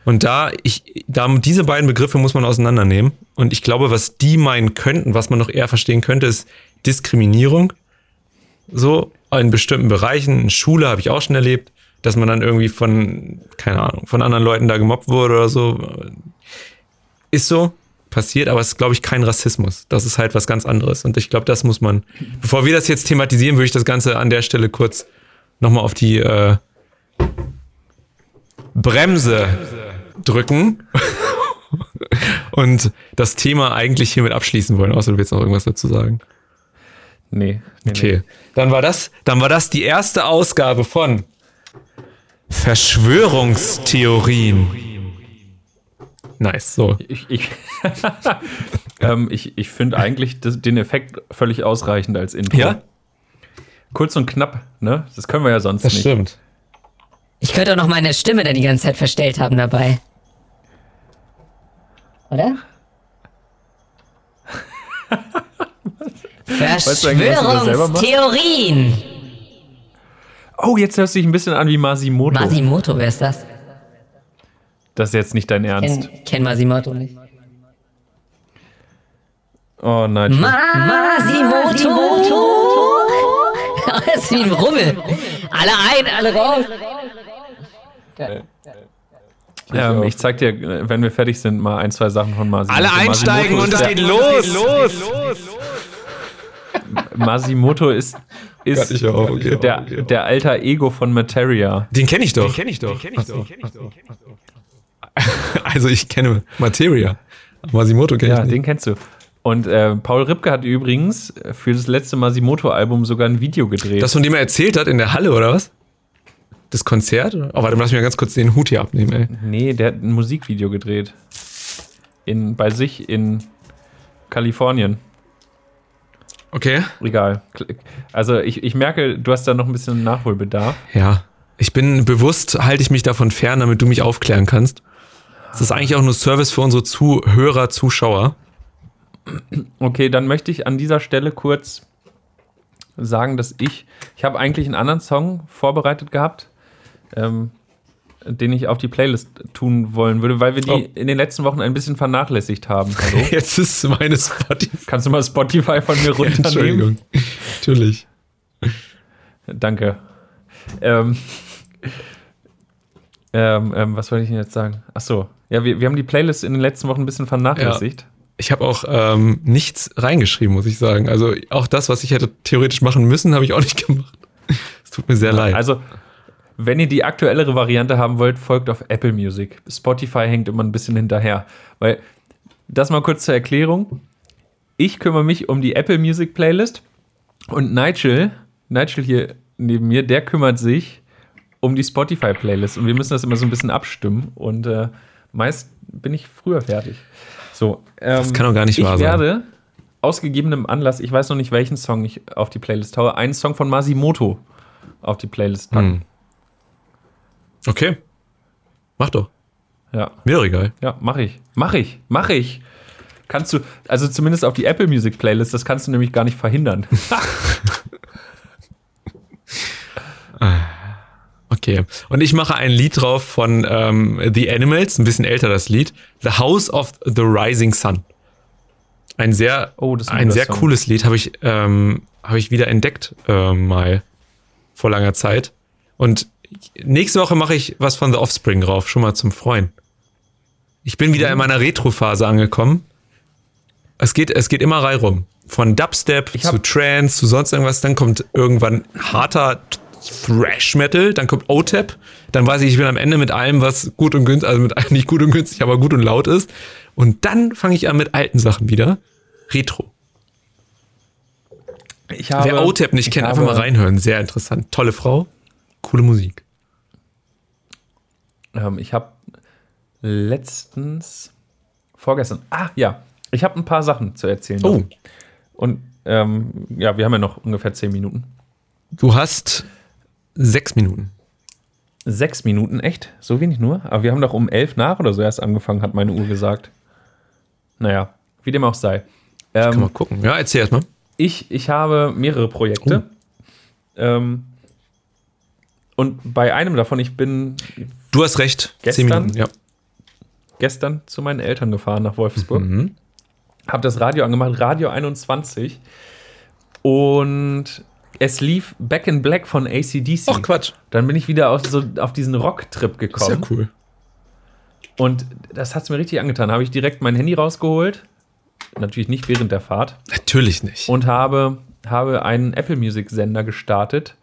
[SPEAKER 2] Und da, ich, da diese beiden Begriffe muss man auseinandernehmen. Und ich glaube, was die meinen könnten, was man noch eher verstehen könnte, ist Diskriminierung. so in bestimmten Bereichen. In Schule habe ich auch schon erlebt, dass man dann irgendwie von, keine Ahnung, von anderen Leuten da gemobbt wurde oder so. Ist so, passiert, aber es ist, glaube ich, kein Rassismus. Das ist halt was ganz anderes. Und ich glaube, das muss man, bevor wir das jetzt thematisieren, würde ich das Ganze an der Stelle kurz nochmal auf die äh, Bremse drücken und das Thema eigentlich hiermit abschließen wollen, außer du willst noch irgendwas dazu sagen.
[SPEAKER 1] Nee. nee
[SPEAKER 2] Okay.
[SPEAKER 1] Nee.
[SPEAKER 2] Dann war das, dann war das die erste Ausgabe von Verschwörungstheorien. Nice, so.
[SPEAKER 1] Ich, ich, ähm, ich, ich finde eigentlich das, den Effekt völlig ausreichend als Intro.
[SPEAKER 2] Ja?
[SPEAKER 1] Kurz und knapp, ne? Das können wir ja sonst
[SPEAKER 2] Das
[SPEAKER 1] nicht.
[SPEAKER 2] stimmt.
[SPEAKER 5] Ich könnte auch noch meine Stimme dann die ganze Zeit verstellt haben dabei. Oder?
[SPEAKER 1] eigentlich, was du?
[SPEAKER 5] Verschwörungstheorien.
[SPEAKER 1] Oh, jetzt hörst du dich ein bisschen an wie Masimoto.
[SPEAKER 5] Masimoto, wer ist das?
[SPEAKER 1] Das ist jetzt nicht dein Ernst.
[SPEAKER 5] Kenn, kenn Masimoto nicht.
[SPEAKER 1] Oh nein.
[SPEAKER 5] Masimoto. Das ist wie ein Rummel. Alle ein, alle raus.
[SPEAKER 1] ähm, ich zeig dir, wenn wir fertig sind, mal ein, zwei Sachen von Masimoto.
[SPEAKER 2] Alle einsteigen
[SPEAKER 1] Masimoto
[SPEAKER 2] und
[SPEAKER 1] ist
[SPEAKER 2] es
[SPEAKER 1] der-
[SPEAKER 2] geht los.
[SPEAKER 1] Masimoto ist, ist
[SPEAKER 2] ich auch, okay.
[SPEAKER 1] der, der alter Ego von Materia.
[SPEAKER 2] Den kenne ich doch. Den kenne ich doch. Also ich kenne Materia. Masimoto kenne
[SPEAKER 1] Ja,
[SPEAKER 2] ich
[SPEAKER 1] den
[SPEAKER 2] nicht.
[SPEAKER 1] kennst du. Und äh, Paul Ripke hat übrigens für das letzte Masimoto-Album sogar ein Video gedreht.
[SPEAKER 2] Das, von dem er erzählt hat in der Halle, oder was? Das Konzert? Oh, warte, lass mich mal ganz kurz den Hut hier abnehmen, ey.
[SPEAKER 1] nee, der hat ein Musikvideo gedreht. In, bei sich in Kalifornien.
[SPEAKER 2] Okay.
[SPEAKER 1] Egal. Also ich, ich merke, du hast da noch ein bisschen Nachholbedarf.
[SPEAKER 2] Ja. Ich bin bewusst, halte ich mich davon fern, damit du mich aufklären kannst. Das ist eigentlich auch nur Service für unsere Zuhörer, Zuschauer.
[SPEAKER 1] Okay, dann möchte ich an dieser Stelle kurz sagen, dass ich, ich habe eigentlich einen anderen Song vorbereitet gehabt, ähm, den ich auf die Playlist tun wollen würde, weil wir die
[SPEAKER 2] Oh.
[SPEAKER 1] in den letzten Wochen ein bisschen vernachlässigt haben. Hallo?
[SPEAKER 2] Jetzt ist meine Spotify.
[SPEAKER 1] Kannst du mal Spotify von mir runternehmen?
[SPEAKER 2] Entschuldigung. Natürlich.
[SPEAKER 1] Danke. Ähm, ähm, ähm, was wollte ich denn jetzt sagen? Ach so. Ja, wir, wir haben die Playlist in den letzten Wochen ein bisschen vernachlässigt.
[SPEAKER 2] Ich habe auch ähm, nichts reingeschrieben, muss ich sagen. Also auch das, was ich hätte theoretisch machen müssen, habe ich auch nicht gemacht. Es tut mir sehr leid.
[SPEAKER 1] Also, wenn ihr die aktuellere Variante haben wollt, folgt auf Apple Music. Spotify hängt immer ein bisschen hinterher. Weil, das mal kurz zur Erklärung. Ich kümmere mich um die Apple Music Playlist und Nigel, Nigel hier neben mir, der kümmert sich um die Spotify Playlist. Und wir müssen das immer so ein bisschen abstimmen. Und äh, meist bin ich früher fertig. So, ähm,
[SPEAKER 2] Das kann doch gar nicht
[SPEAKER 1] ich
[SPEAKER 2] wahr sein.
[SPEAKER 1] werde aus gegebenem Anlass, ich weiß noch nicht, welchen Song ich auf die Playlist haue, einen Song von Masimoto auf die Playlist packen.
[SPEAKER 2] Hm. Okay. Mach doch.
[SPEAKER 1] Ja,
[SPEAKER 2] Mir doch egal.
[SPEAKER 1] ja, mach ich. Mach ich. Mach ich. Kannst du, also zumindest auf die Apple Music Playlist, das kannst du nämlich gar nicht verhindern.
[SPEAKER 2] Okay. Und ich mache ein Lied drauf von ähm, The Animals, ein bisschen älter das Lied. The House of the Rising Sun. Ein sehr,
[SPEAKER 1] Oh, das ist ein
[SPEAKER 2] sehr
[SPEAKER 1] Song.
[SPEAKER 2] cooles Lied, habe ich, ähm, hab ich wieder entdeckt ähm, mal vor langer Zeit. Und nächste Woche mache ich was von The Offspring drauf, schon mal zum Freuen. Ich bin wieder in meiner Retro-Phase angekommen. Es geht, es geht immer reihum. Von Dubstep zu Trance zu sonst irgendwas. Dann kommt irgendwann harter Thrash Metal. Dann kommt O-Tap. Dann weiß ich, ich bin am Ende mit allem, was gut und günstig, also mit nicht gut und günstig, aber gut und laut ist. Und dann fange ich an mit alten Sachen wieder. Retro.
[SPEAKER 1] Ich habe,
[SPEAKER 2] Wer O-Tap nicht
[SPEAKER 1] ich
[SPEAKER 2] kennt, einfach
[SPEAKER 1] habe-
[SPEAKER 2] mal reinhören. Sehr interessant. Tolle Frau. Coole Musik.
[SPEAKER 1] Ähm, ich habe letztens, vorgestern, ah ja, ich habe ein paar Sachen zu erzählen.
[SPEAKER 2] Oh.
[SPEAKER 1] noch. Und ähm, ja, wir haben ja noch ungefähr zehn Minuten.
[SPEAKER 2] Du hast sechs Minuten.
[SPEAKER 1] Sechs Minuten, echt? So wenig nur? Aber wir haben doch um elf nach oder so erst angefangen, hat meine Uhr gesagt. Naja, wie dem auch sei.
[SPEAKER 2] Kann
[SPEAKER 1] Ähm,
[SPEAKER 2] mal gucken. Ja, erzähl erst mal.
[SPEAKER 1] ich, ich habe mehrere Projekte. Ähm, und bei einem davon, ich bin
[SPEAKER 2] Du hast recht. Zehn
[SPEAKER 1] Gestern?
[SPEAKER 2] Minuten, ja.
[SPEAKER 1] gestern zu meinen Eltern gefahren nach Wolfsburg. Habe das Radio angemacht, Radio 21. Und es lief Back in Black von ACDC.
[SPEAKER 2] Ach, Quatsch.
[SPEAKER 1] Dann bin ich wieder auf, so, auf diesen Rock-Trip
[SPEAKER 2] Ist ja
[SPEAKER 1] gekommen.
[SPEAKER 2] cool.
[SPEAKER 1] Und das hat es mir richtig angetan. Habe ich direkt mein Handy rausgeholt. Natürlich nicht während der Fahrt.
[SPEAKER 2] Natürlich nicht.
[SPEAKER 1] Und habe, habe einen Apple Music Sender gestartet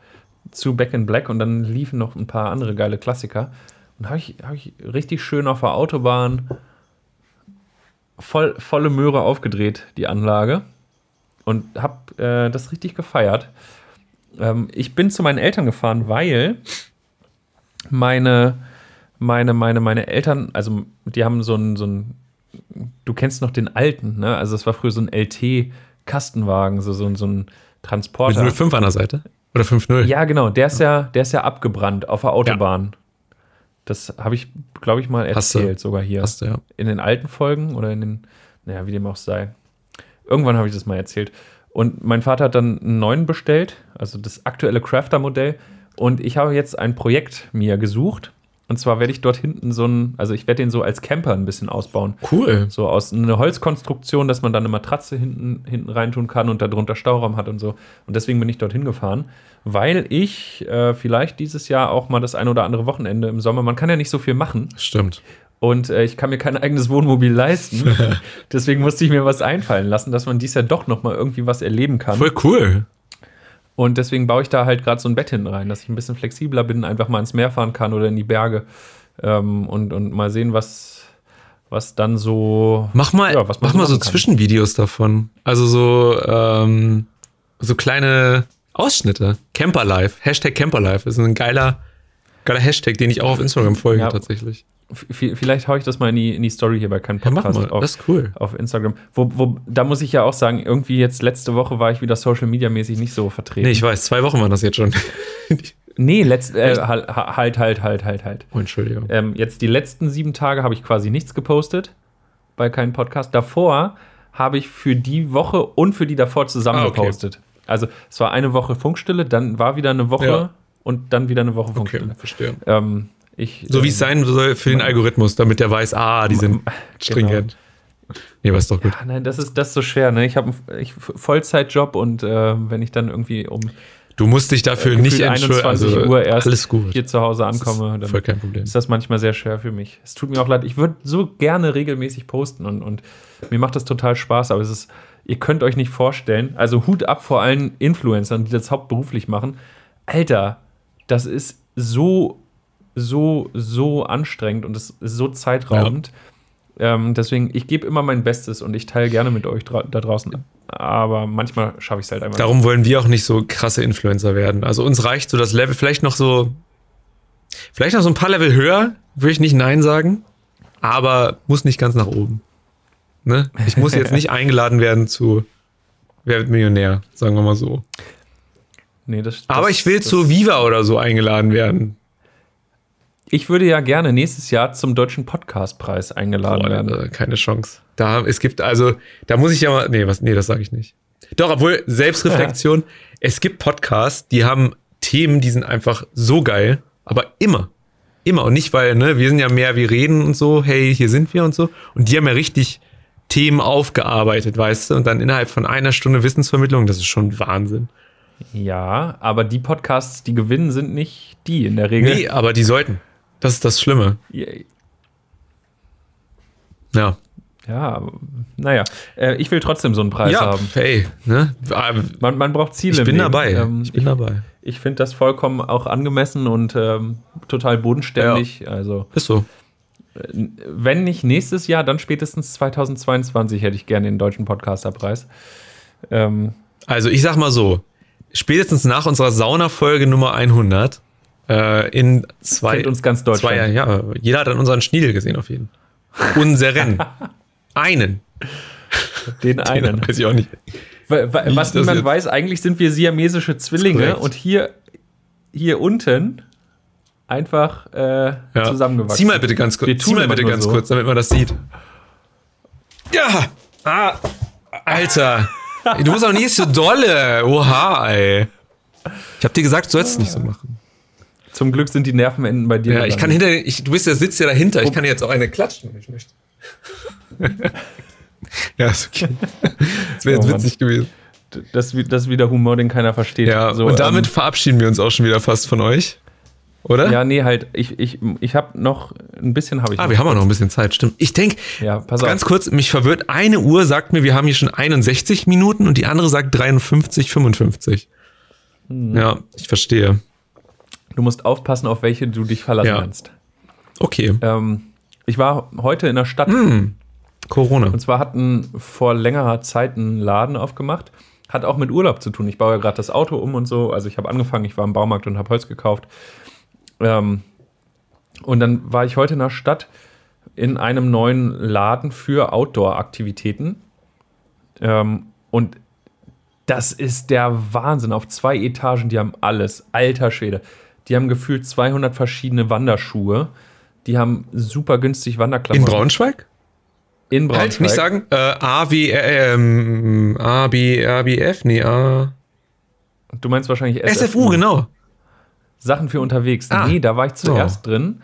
[SPEAKER 1] zu Back in Black. Und dann liefen noch ein paar andere geile Klassiker. Und habe ich, hab ich richtig schön auf der Autobahn voll, volle Möhre aufgedreht, die Anlage. Und habe äh, das richtig gefeiert. Ähm, ich bin zu meinen Eltern gefahren, weil meine, meine, meine, meine Eltern, also die haben so ein, so ein, du kennst noch den alten, ne? Also es war früher so ein LT-Kastenwagen, so, so, ein- so ein
[SPEAKER 2] Mit
[SPEAKER 1] Transporter.
[SPEAKER 2] 05 an der Seite? Oder 5-0?
[SPEAKER 1] Ja, genau, der ist ja, der ist ja abgebrannt auf der Autobahn. Das habe ich, glaube ich, mal erzählt, sogar hier.
[SPEAKER 2] Hast du, ja.
[SPEAKER 1] In den alten Folgen oder in den, naja, wie dem auch sei. Irgendwann habe ich das mal erzählt. Und mein Vater hat dann einen neuen bestellt, also das aktuelle Crafter-Modell. Und ich habe jetzt ein Projekt mir gesucht. Und zwar werde ich dort hinten so ein, also ich werde den so als Camper ein bisschen ausbauen.
[SPEAKER 2] Cool.
[SPEAKER 1] So aus einer Holzkonstruktion, dass man dann eine Matratze hinten, hinten reintun kann und darunter Stauraum hat und so. Und deswegen bin ich dorthin gefahren, weil ich äh, vielleicht dieses Jahr auch mal das ein oder andere Wochenende im Sommer, man kann ja nicht so viel machen
[SPEAKER 2] Stimmt.
[SPEAKER 1] Und äh, ich kann mir kein eigenes Wohnmobil leisten. deswegen musste ich mir was einfallen lassen, dass man dies Jahr doch noch mal irgendwie was erleben kann.
[SPEAKER 2] Voll cool.
[SPEAKER 1] Und deswegen baue ich da halt gerade so ein Bett hinten rein, dass ich ein bisschen flexibler bin, einfach mal ins Meer fahren kann oder in die Berge ähm, und, und mal sehen, was, was dann so.
[SPEAKER 2] Mach mal,
[SPEAKER 1] Ja,
[SPEAKER 2] mach
[SPEAKER 1] so
[SPEAKER 2] mal so
[SPEAKER 1] kann.
[SPEAKER 2] Zwischenvideos davon. Also so, ähm, so kleine Ausschnitte. Camperlife. Hashtag Camperlife ist ein geiler, geiler Hashtag, den ich auch auf Instagram folge
[SPEAKER 1] Ja.
[SPEAKER 2] tatsächlich.
[SPEAKER 1] Vielleicht haue ich das mal in die, in die Story hier bei keinem
[SPEAKER 2] Ja, mach
[SPEAKER 1] Podcast
[SPEAKER 2] mal.
[SPEAKER 1] auf,
[SPEAKER 2] Das ist cool.
[SPEAKER 1] auf Instagram. Wo, wo, da muss ich ja auch sagen, irgendwie jetzt letzte Woche war ich wieder Social Media mäßig nicht so vertreten.
[SPEAKER 2] Nee, ich weiß, zwei Wochen waren das jetzt schon.
[SPEAKER 1] nee letzt, äh, halt, halt, halt, halt, halt, halt.
[SPEAKER 2] Oh, Entschuldigung.
[SPEAKER 1] Ähm, jetzt die letzten sieben Tage habe ich quasi nichts gepostet bei keinem Podcast. Davor habe ich für die Woche und für die davor zusammen
[SPEAKER 2] Ah, okay.
[SPEAKER 1] gepostet. Also es war eine Woche Funkstille, dann war wieder eine Woche
[SPEAKER 2] Ja.
[SPEAKER 1] und dann wieder eine Woche
[SPEAKER 2] Okay,
[SPEAKER 1] Funkstille.
[SPEAKER 2] verstehe.
[SPEAKER 1] Ähm, ich,
[SPEAKER 2] So wie
[SPEAKER 1] ähm,
[SPEAKER 2] es sein soll für den Algorithmus, damit der weiß, ah, die sind stringent. Nee, war ist doch gut.
[SPEAKER 1] Ah, Nein, das ist, das ist so schwer. Ne? Ich habe einen Vollzeitjob und äh, wenn ich dann irgendwie um
[SPEAKER 2] Du musst dich dafür
[SPEAKER 1] gefühlt
[SPEAKER 2] nicht entschuldigen.
[SPEAKER 1] 21
[SPEAKER 2] Also,
[SPEAKER 1] Uhr erst
[SPEAKER 2] alles gut.
[SPEAKER 1] hier zu Hause ankomme, dann
[SPEAKER 2] Voll kein Problem.
[SPEAKER 1] ist das manchmal sehr schwer für mich. Es tut mir auch leid. Ich würde so gerne regelmäßig posten und, und mir macht das total Spaß, aber es ist, ihr könnt euch nicht vorstellen, also Hut ab vor allen Influencern, die das hauptberuflich machen. Alter, das ist so, so, so anstrengend und es ist so zeitraubend. Ähm, deswegen, ich gebe immer mein Bestes und ich teile gerne mit euch dra da draußen. Aber manchmal schaffe ich es halt einfach.
[SPEAKER 2] Darum wollen wir auch nicht so krasse Influencer werden. Also uns reicht so das Level, vielleicht noch so, vielleicht noch so ein paar Level höher, würde ich nicht Nein sagen, aber muss nicht ganz nach oben. Ne? Ich muss jetzt nicht eingeladen werden zu Wer wird Millionär, sagen wir mal so.
[SPEAKER 1] Nee, das,
[SPEAKER 2] Aber
[SPEAKER 1] das-
[SPEAKER 2] ich will zu Viva oder so eingeladen werden.
[SPEAKER 1] Ich würde ja gerne nächstes Jahr zum Deutschen Podcastpreis eingeladen
[SPEAKER 2] Boah,
[SPEAKER 1] werden.
[SPEAKER 2] äh, keine Chance. Da, es gibt also, da muss ich ja mal, nee, was, nee, das sage ich nicht. Doch, obwohl, Selbstreflexion, es gibt Podcasts, die haben Themen, die sind einfach so geil, aber immer. Immer. Und nicht, weil, ne, wir sind ja mehr, wir reden und so, hey, hier sind wir und so. Und die haben ja richtig Themen aufgearbeitet, weißt du? Und dann innerhalb von einer Stunde Wissensvermittlung, das ist schon Wahnsinn.
[SPEAKER 1] Ja, aber die Podcasts, die gewinnen, sind nicht die in der Regel.
[SPEAKER 2] Nee, aber die sollten. Das ist das Schlimme. Ja.
[SPEAKER 1] Ja, aber, naja. Äh, ich will trotzdem so einen Preis
[SPEAKER 2] Ja,
[SPEAKER 1] haben.
[SPEAKER 2] hey, ne?
[SPEAKER 1] Man, man braucht Ziele.
[SPEAKER 2] Ich bin dabei.
[SPEAKER 1] Ähm,
[SPEAKER 2] ich bin dabei.
[SPEAKER 1] ich finde das vollkommen auch angemessen und ähm, total bodenständig. Also,
[SPEAKER 2] Ist so.
[SPEAKER 1] wenn nicht nächstes Jahr, dann spätestens 2022 hätte ich gerne den Deutschen Podcasterpreis. Ähm,
[SPEAKER 2] Also ich sag mal so, spätestens nach unserer Sauna-Folge Nummer 100 äh, in zwei,
[SPEAKER 1] Kennt uns ganz Deutschland.
[SPEAKER 2] zwei ja, jeder hat dann unseren Schniedel gesehen auf jeden Fall. Unseren. Einen.
[SPEAKER 1] den einen.
[SPEAKER 2] Weiß ich auch nicht.
[SPEAKER 1] Wa-
[SPEAKER 2] Wie
[SPEAKER 1] Was niemand weiß, eigentlich sind wir siamesische Zwillinge und hier, hier unten einfach äh,
[SPEAKER 2] Ja.
[SPEAKER 1] zusammengewachsen.
[SPEAKER 2] Zieh mal bitte ganz kurz, zieh mal bitte ganz
[SPEAKER 1] so.
[SPEAKER 2] kurz, damit man das sieht. Ja! Ah! Alter! Du musst auch nicht so dolle. Oha, ey. Ich hab dir gesagt, du sollst es nicht so machen.
[SPEAKER 1] Zum Glück sind die Nervenenden bei dir.
[SPEAKER 2] Ja, ich kann hinter, ich, du bist der Sitz ja dahinter. Ich kann jetzt auch eine klatschen, wenn ich möchte. ja, ist okay. Das wäre jetzt
[SPEAKER 1] Oh
[SPEAKER 2] witzig gewesen.
[SPEAKER 1] das, das ist wieder Humor, den keiner versteht.
[SPEAKER 2] Ja,
[SPEAKER 1] So,
[SPEAKER 2] und damit
[SPEAKER 1] ähm,
[SPEAKER 2] verabschieden wir uns auch schon wieder fast von euch. Oder?
[SPEAKER 1] ja, nee, halt, ich, ich, ich habe noch, ein bisschen habe ich
[SPEAKER 2] Ah,
[SPEAKER 1] noch.
[SPEAKER 2] wir haben auch noch ein bisschen Zeit, stimmt. Ich denke,
[SPEAKER 1] Ja,
[SPEAKER 2] ganz
[SPEAKER 1] auf.
[SPEAKER 2] kurz, mich verwirrt, eine Uhr sagt mir, wir haben hier schon 61 Minuten und die andere sagt 53, 55.
[SPEAKER 1] Hm.
[SPEAKER 2] Ja, ich verstehe.
[SPEAKER 1] Du musst aufpassen, auf welche du dich verlassen
[SPEAKER 2] Ja.
[SPEAKER 1] kannst.
[SPEAKER 2] Okay.
[SPEAKER 1] Ähm, ich war heute in der Stadt
[SPEAKER 2] Hm. Corona.
[SPEAKER 1] und zwar hatten vor längerer Zeit einen Laden aufgemacht. Hat auch mit Urlaub zu tun. Ich baue ja gerade das Auto um und so. Also ich habe angefangen, ich war im Baumarkt und habe Holz gekauft. Ähm, und dann war ich heute in der Stadt in einem neuen Laden für Outdoor-Aktivitäten. Ähm, und das ist der Wahnsinn. Auf zwei Etagen, die haben alles. Alter Schwede. Die haben gefühlt 200 verschiedene Wanderschuhe. Die haben super günstig
[SPEAKER 2] In
[SPEAKER 1] Wanderklamotten.
[SPEAKER 2] Braunschweig?
[SPEAKER 1] In Braunschweig.
[SPEAKER 2] Halt, nicht sagen, äh, A, W, äh, ähm, A, B, A, B, F, nee, A.
[SPEAKER 1] Du meinst wahrscheinlich
[SPEAKER 2] SFU, genau.
[SPEAKER 1] Sachen für unterwegs.
[SPEAKER 2] Ah.
[SPEAKER 1] Nee, da war ich zuerst drin.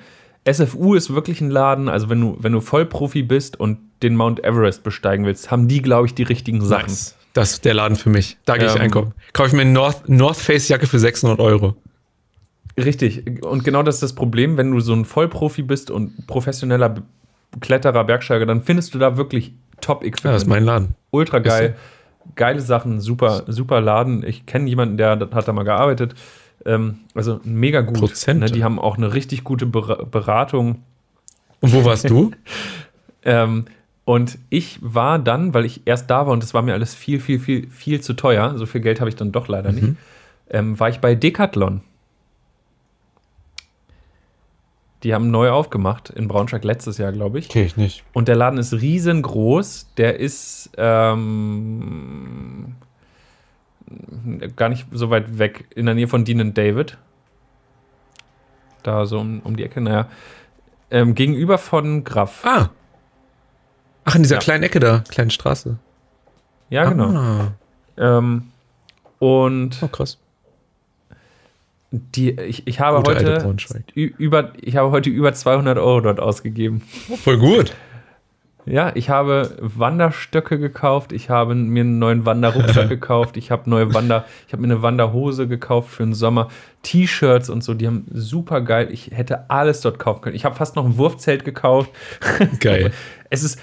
[SPEAKER 1] SFU ist wirklich ein Laden, also wenn du, wenn du Vollprofi bist und den Mount Everest besteigen willst, haben die, glaube ich, die richtigen Sachen.
[SPEAKER 2] Nice. Das ist der Laden für mich. Da gehe ich
[SPEAKER 1] Ähm,
[SPEAKER 2] einkaufen. Kaufe ich mir eine North, North Face Jacke für 600 Euro.
[SPEAKER 1] Richtig. Und genau das ist das Problem, wenn du so ein Vollprofi bist und professioneller Kletterer, Bergsteiger, dann findest du da wirklich Top-Equipment.
[SPEAKER 2] Ja, das ist mein Laden.
[SPEAKER 1] Ultra geil. Geile Sachen, super, super Laden. Ich kenne jemanden, der hat da mal gearbeitet. Ähm, also mega gut.
[SPEAKER 2] Prozente.
[SPEAKER 1] Ne, die haben auch eine richtig gute Ber- Beratung.
[SPEAKER 2] Und wo warst du?
[SPEAKER 1] Ähm, und ich war dann, weil ich erst da war und das war mir alles viel, viel, viel, viel zu teuer, so viel Geld habe ich dann doch leider nicht, ähm, war ich bei Decathlon. Die haben neu aufgemacht in Braunschweig letztes Jahr, glaube ich.
[SPEAKER 2] Kenn ich nicht.
[SPEAKER 1] Und der Laden ist riesengroß. Der ist ähm, gar nicht so weit weg, in der Nähe von Dean and David. Da so um, um die Ecke, naja. Ähm, gegenüber von Graf.
[SPEAKER 2] Ah. Ach, in dieser
[SPEAKER 1] Ja.
[SPEAKER 2] kleinen Ecke da, kleinen Straße.
[SPEAKER 1] Ja, genau.
[SPEAKER 2] Ah.
[SPEAKER 1] Ähm, und
[SPEAKER 2] Oh, krass.
[SPEAKER 1] Die, ich, ich, habe
[SPEAKER 2] Gute
[SPEAKER 1] heute über, ich habe heute über 200 Euro dort ausgegeben.
[SPEAKER 2] Voll gut.
[SPEAKER 1] Ja, ich habe Wanderstöcke gekauft, ich habe mir einen neuen Wanderrucksack gekauft, ich habe neue Wander, ich habe mir eine Wanderhose gekauft für den Sommer, T-Shirts und so, die haben super geil. Ich hätte alles dort kaufen können. Ich habe fast noch ein Wurfzelt gekauft.
[SPEAKER 2] Geil.
[SPEAKER 1] Es ist,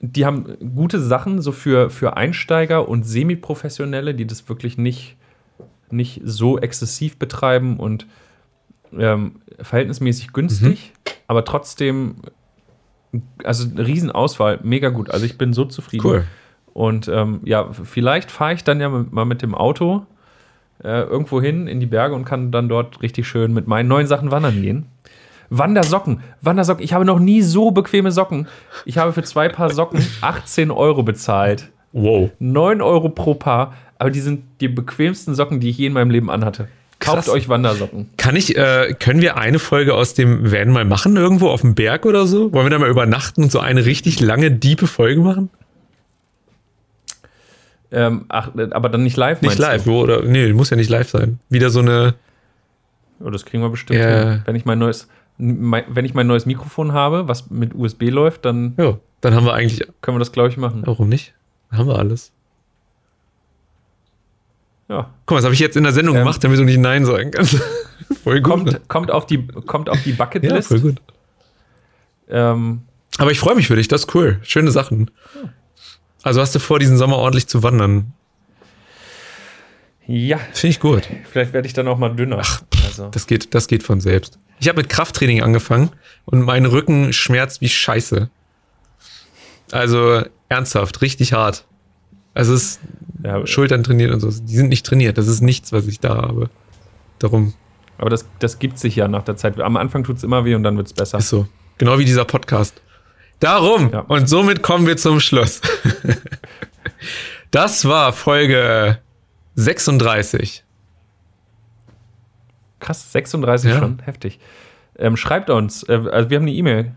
[SPEAKER 1] die haben gute Sachen so für, für Einsteiger und Semiprofessionelle, die das wirklich nicht, nicht so exzessiv betreiben und ähm, verhältnismäßig günstig, aber trotzdem, also eine Riesenauswahl, mega gut. Also ich bin so zufrieden.
[SPEAKER 2] Cool.
[SPEAKER 1] Und ähm, ja, vielleicht fahre ich dann ja mal mit dem Auto äh, irgendwo hin in die Berge und kann dann dort richtig schön mit meinen neuen Sachen wandern gehen. Wandersocken, Wandersocken. Ich habe noch nie so bequeme Socken. Ich habe für zwei Paar Socken 18 Euro bezahlt.
[SPEAKER 2] Wow.
[SPEAKER 1] 9 Euro pro Paar. Aber die sind die bequemsten Socken, die ich je in meinem Leben anhatte. Kauft
[SPEAKER 2] Krass.
[SPEAKER 1] euch Wandersocken.
[SPEAKER 2] Kann ich, äh, können wir eine Folge aus dem Van mal machen, irgendwo auf dem Berg oder so? Wollen wir da mal übernachten und so eine richtig lange, diepe Folge machen?
[SPEAKER 1] Ähm, ach, aber dann nicht live,
[SPEAKER 2] Nicht live,
[SPEAKER 1] Du?
[SPEAKER 2] oder? Nee, muss ja nicht live sein. Wieder so eine.
[SPEAKER 1] Oh, das kriegen wir bestimmt
[SPEAKER 2] Ja.
[SPEAKER 1] hin. Wenn ich mein neues, mein, wenn ich mein neues Mikrofon habe, was mit USB läuft, dann
[SPEAKER 2] Ja, dann haben wir eigentlich.
[SPEAKER 1] können wir das, glaube ich, machen.
[SPEAKER 2] Warum nicht? Dann haben wir alles.
[SPEAKER 1] Ja.
[SPEAKER 2] Guck mal, das habe ich jetzt in der Sendung
[SPEAKER 1] Ähm,
[SPEAKER 2] gemacht, damit du nicht Nein sagen kannst. voll gut. ne?
[SPEAKER 1] Kommt, kommt auf die, kommt auf die
[SPEAKER 2] ja,
[SPEAKER 1] Bucketlist.
[SPEAKER 2] voll gut.
[SPEAKER 1] ähm,
[SPEAKER 2] Aber ich freue mich für dich, das ist cool. Schöne Sachen. Also hast du vor, diesen Sommer ordentlich zu wandern.
[SPEAKER 1] ja,
[SPEAKER 2] Finde ich gut.
[SPEAKER 1] vielleicht werde ich dann auch mal dünner. also,
[SPEAKER 2] Das geht, das geht von selbst. Ich habe mit Krafttraining angefangen und mein Rücken schmerzt wie Scheiße. Also ernsthaft, richtig hart. Also es ist
[SPEAKER 1] ja,
[SPEAKER 2] Schultern trainiert und so. Die sind nicht trainiert. Das ist nichts, was ich da habe. Darum
[SPEAKER 1] aber das, das gibt sich ja nach der Zeit. Am Anfang tut es immer weh und dann wird es besser.
[SPEAKER 2] ist so. Genau wie dieser Podcast. Darum.
[SPEAKER 1] Ja.
[SPEAKER 2] Und somit kommen wir zum Schluss. das war Folge 36.
[SPEAKER 1] Krass, 36
[SPEAKER 2] Ja.
[SPEAKER 1] schon, heftig. Ähm, schreibt uns, äh, also wir haben eine E-Mail,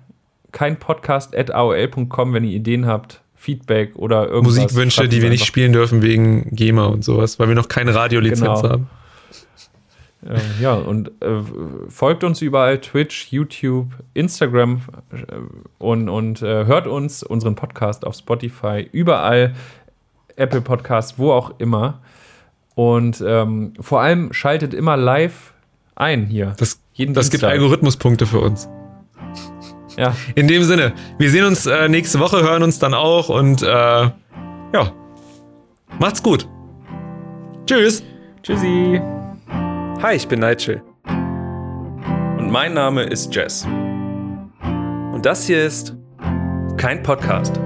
[SPEAKER 1] kein Podcast at aol.com, wenn ihr Ideen habt, Feedback oder irgendwas.
[SPEAKER 2] Musikwünsche, die wir nicht spielen dürfen wegen GEMA und sowas, weil wir noch keine Radiolizenz
[SPEAKER 1] Genau.
[SPEAKER 2] haben.
[SPEAKER 1] Äh, ja, und äh, folgt uns überall, Twitch, YouTube, Instagram äh, und, und äh, hört uns, unseren Podcast auf Spotify, überall. Apple Podcast, wo auch immer. Und ähm, vor allem schaltet immer live ein hier.
[SPEAKER 2] Das, das gibt. Algorithmuspunkte für uns.
[SPEAKER 1] Ja,
[SPEAKER 2] In dem Sinne, wir sehen uns äh, nächste Woche, hören uns dann auch und äh, ja, macht's gut. Tschüss.
[SPEAKER 1] tschüssi.
[SPEAKER 3] Hi, ich bin Nigel. Und mein Name ist Jess. Und das hier ist kein Podcast.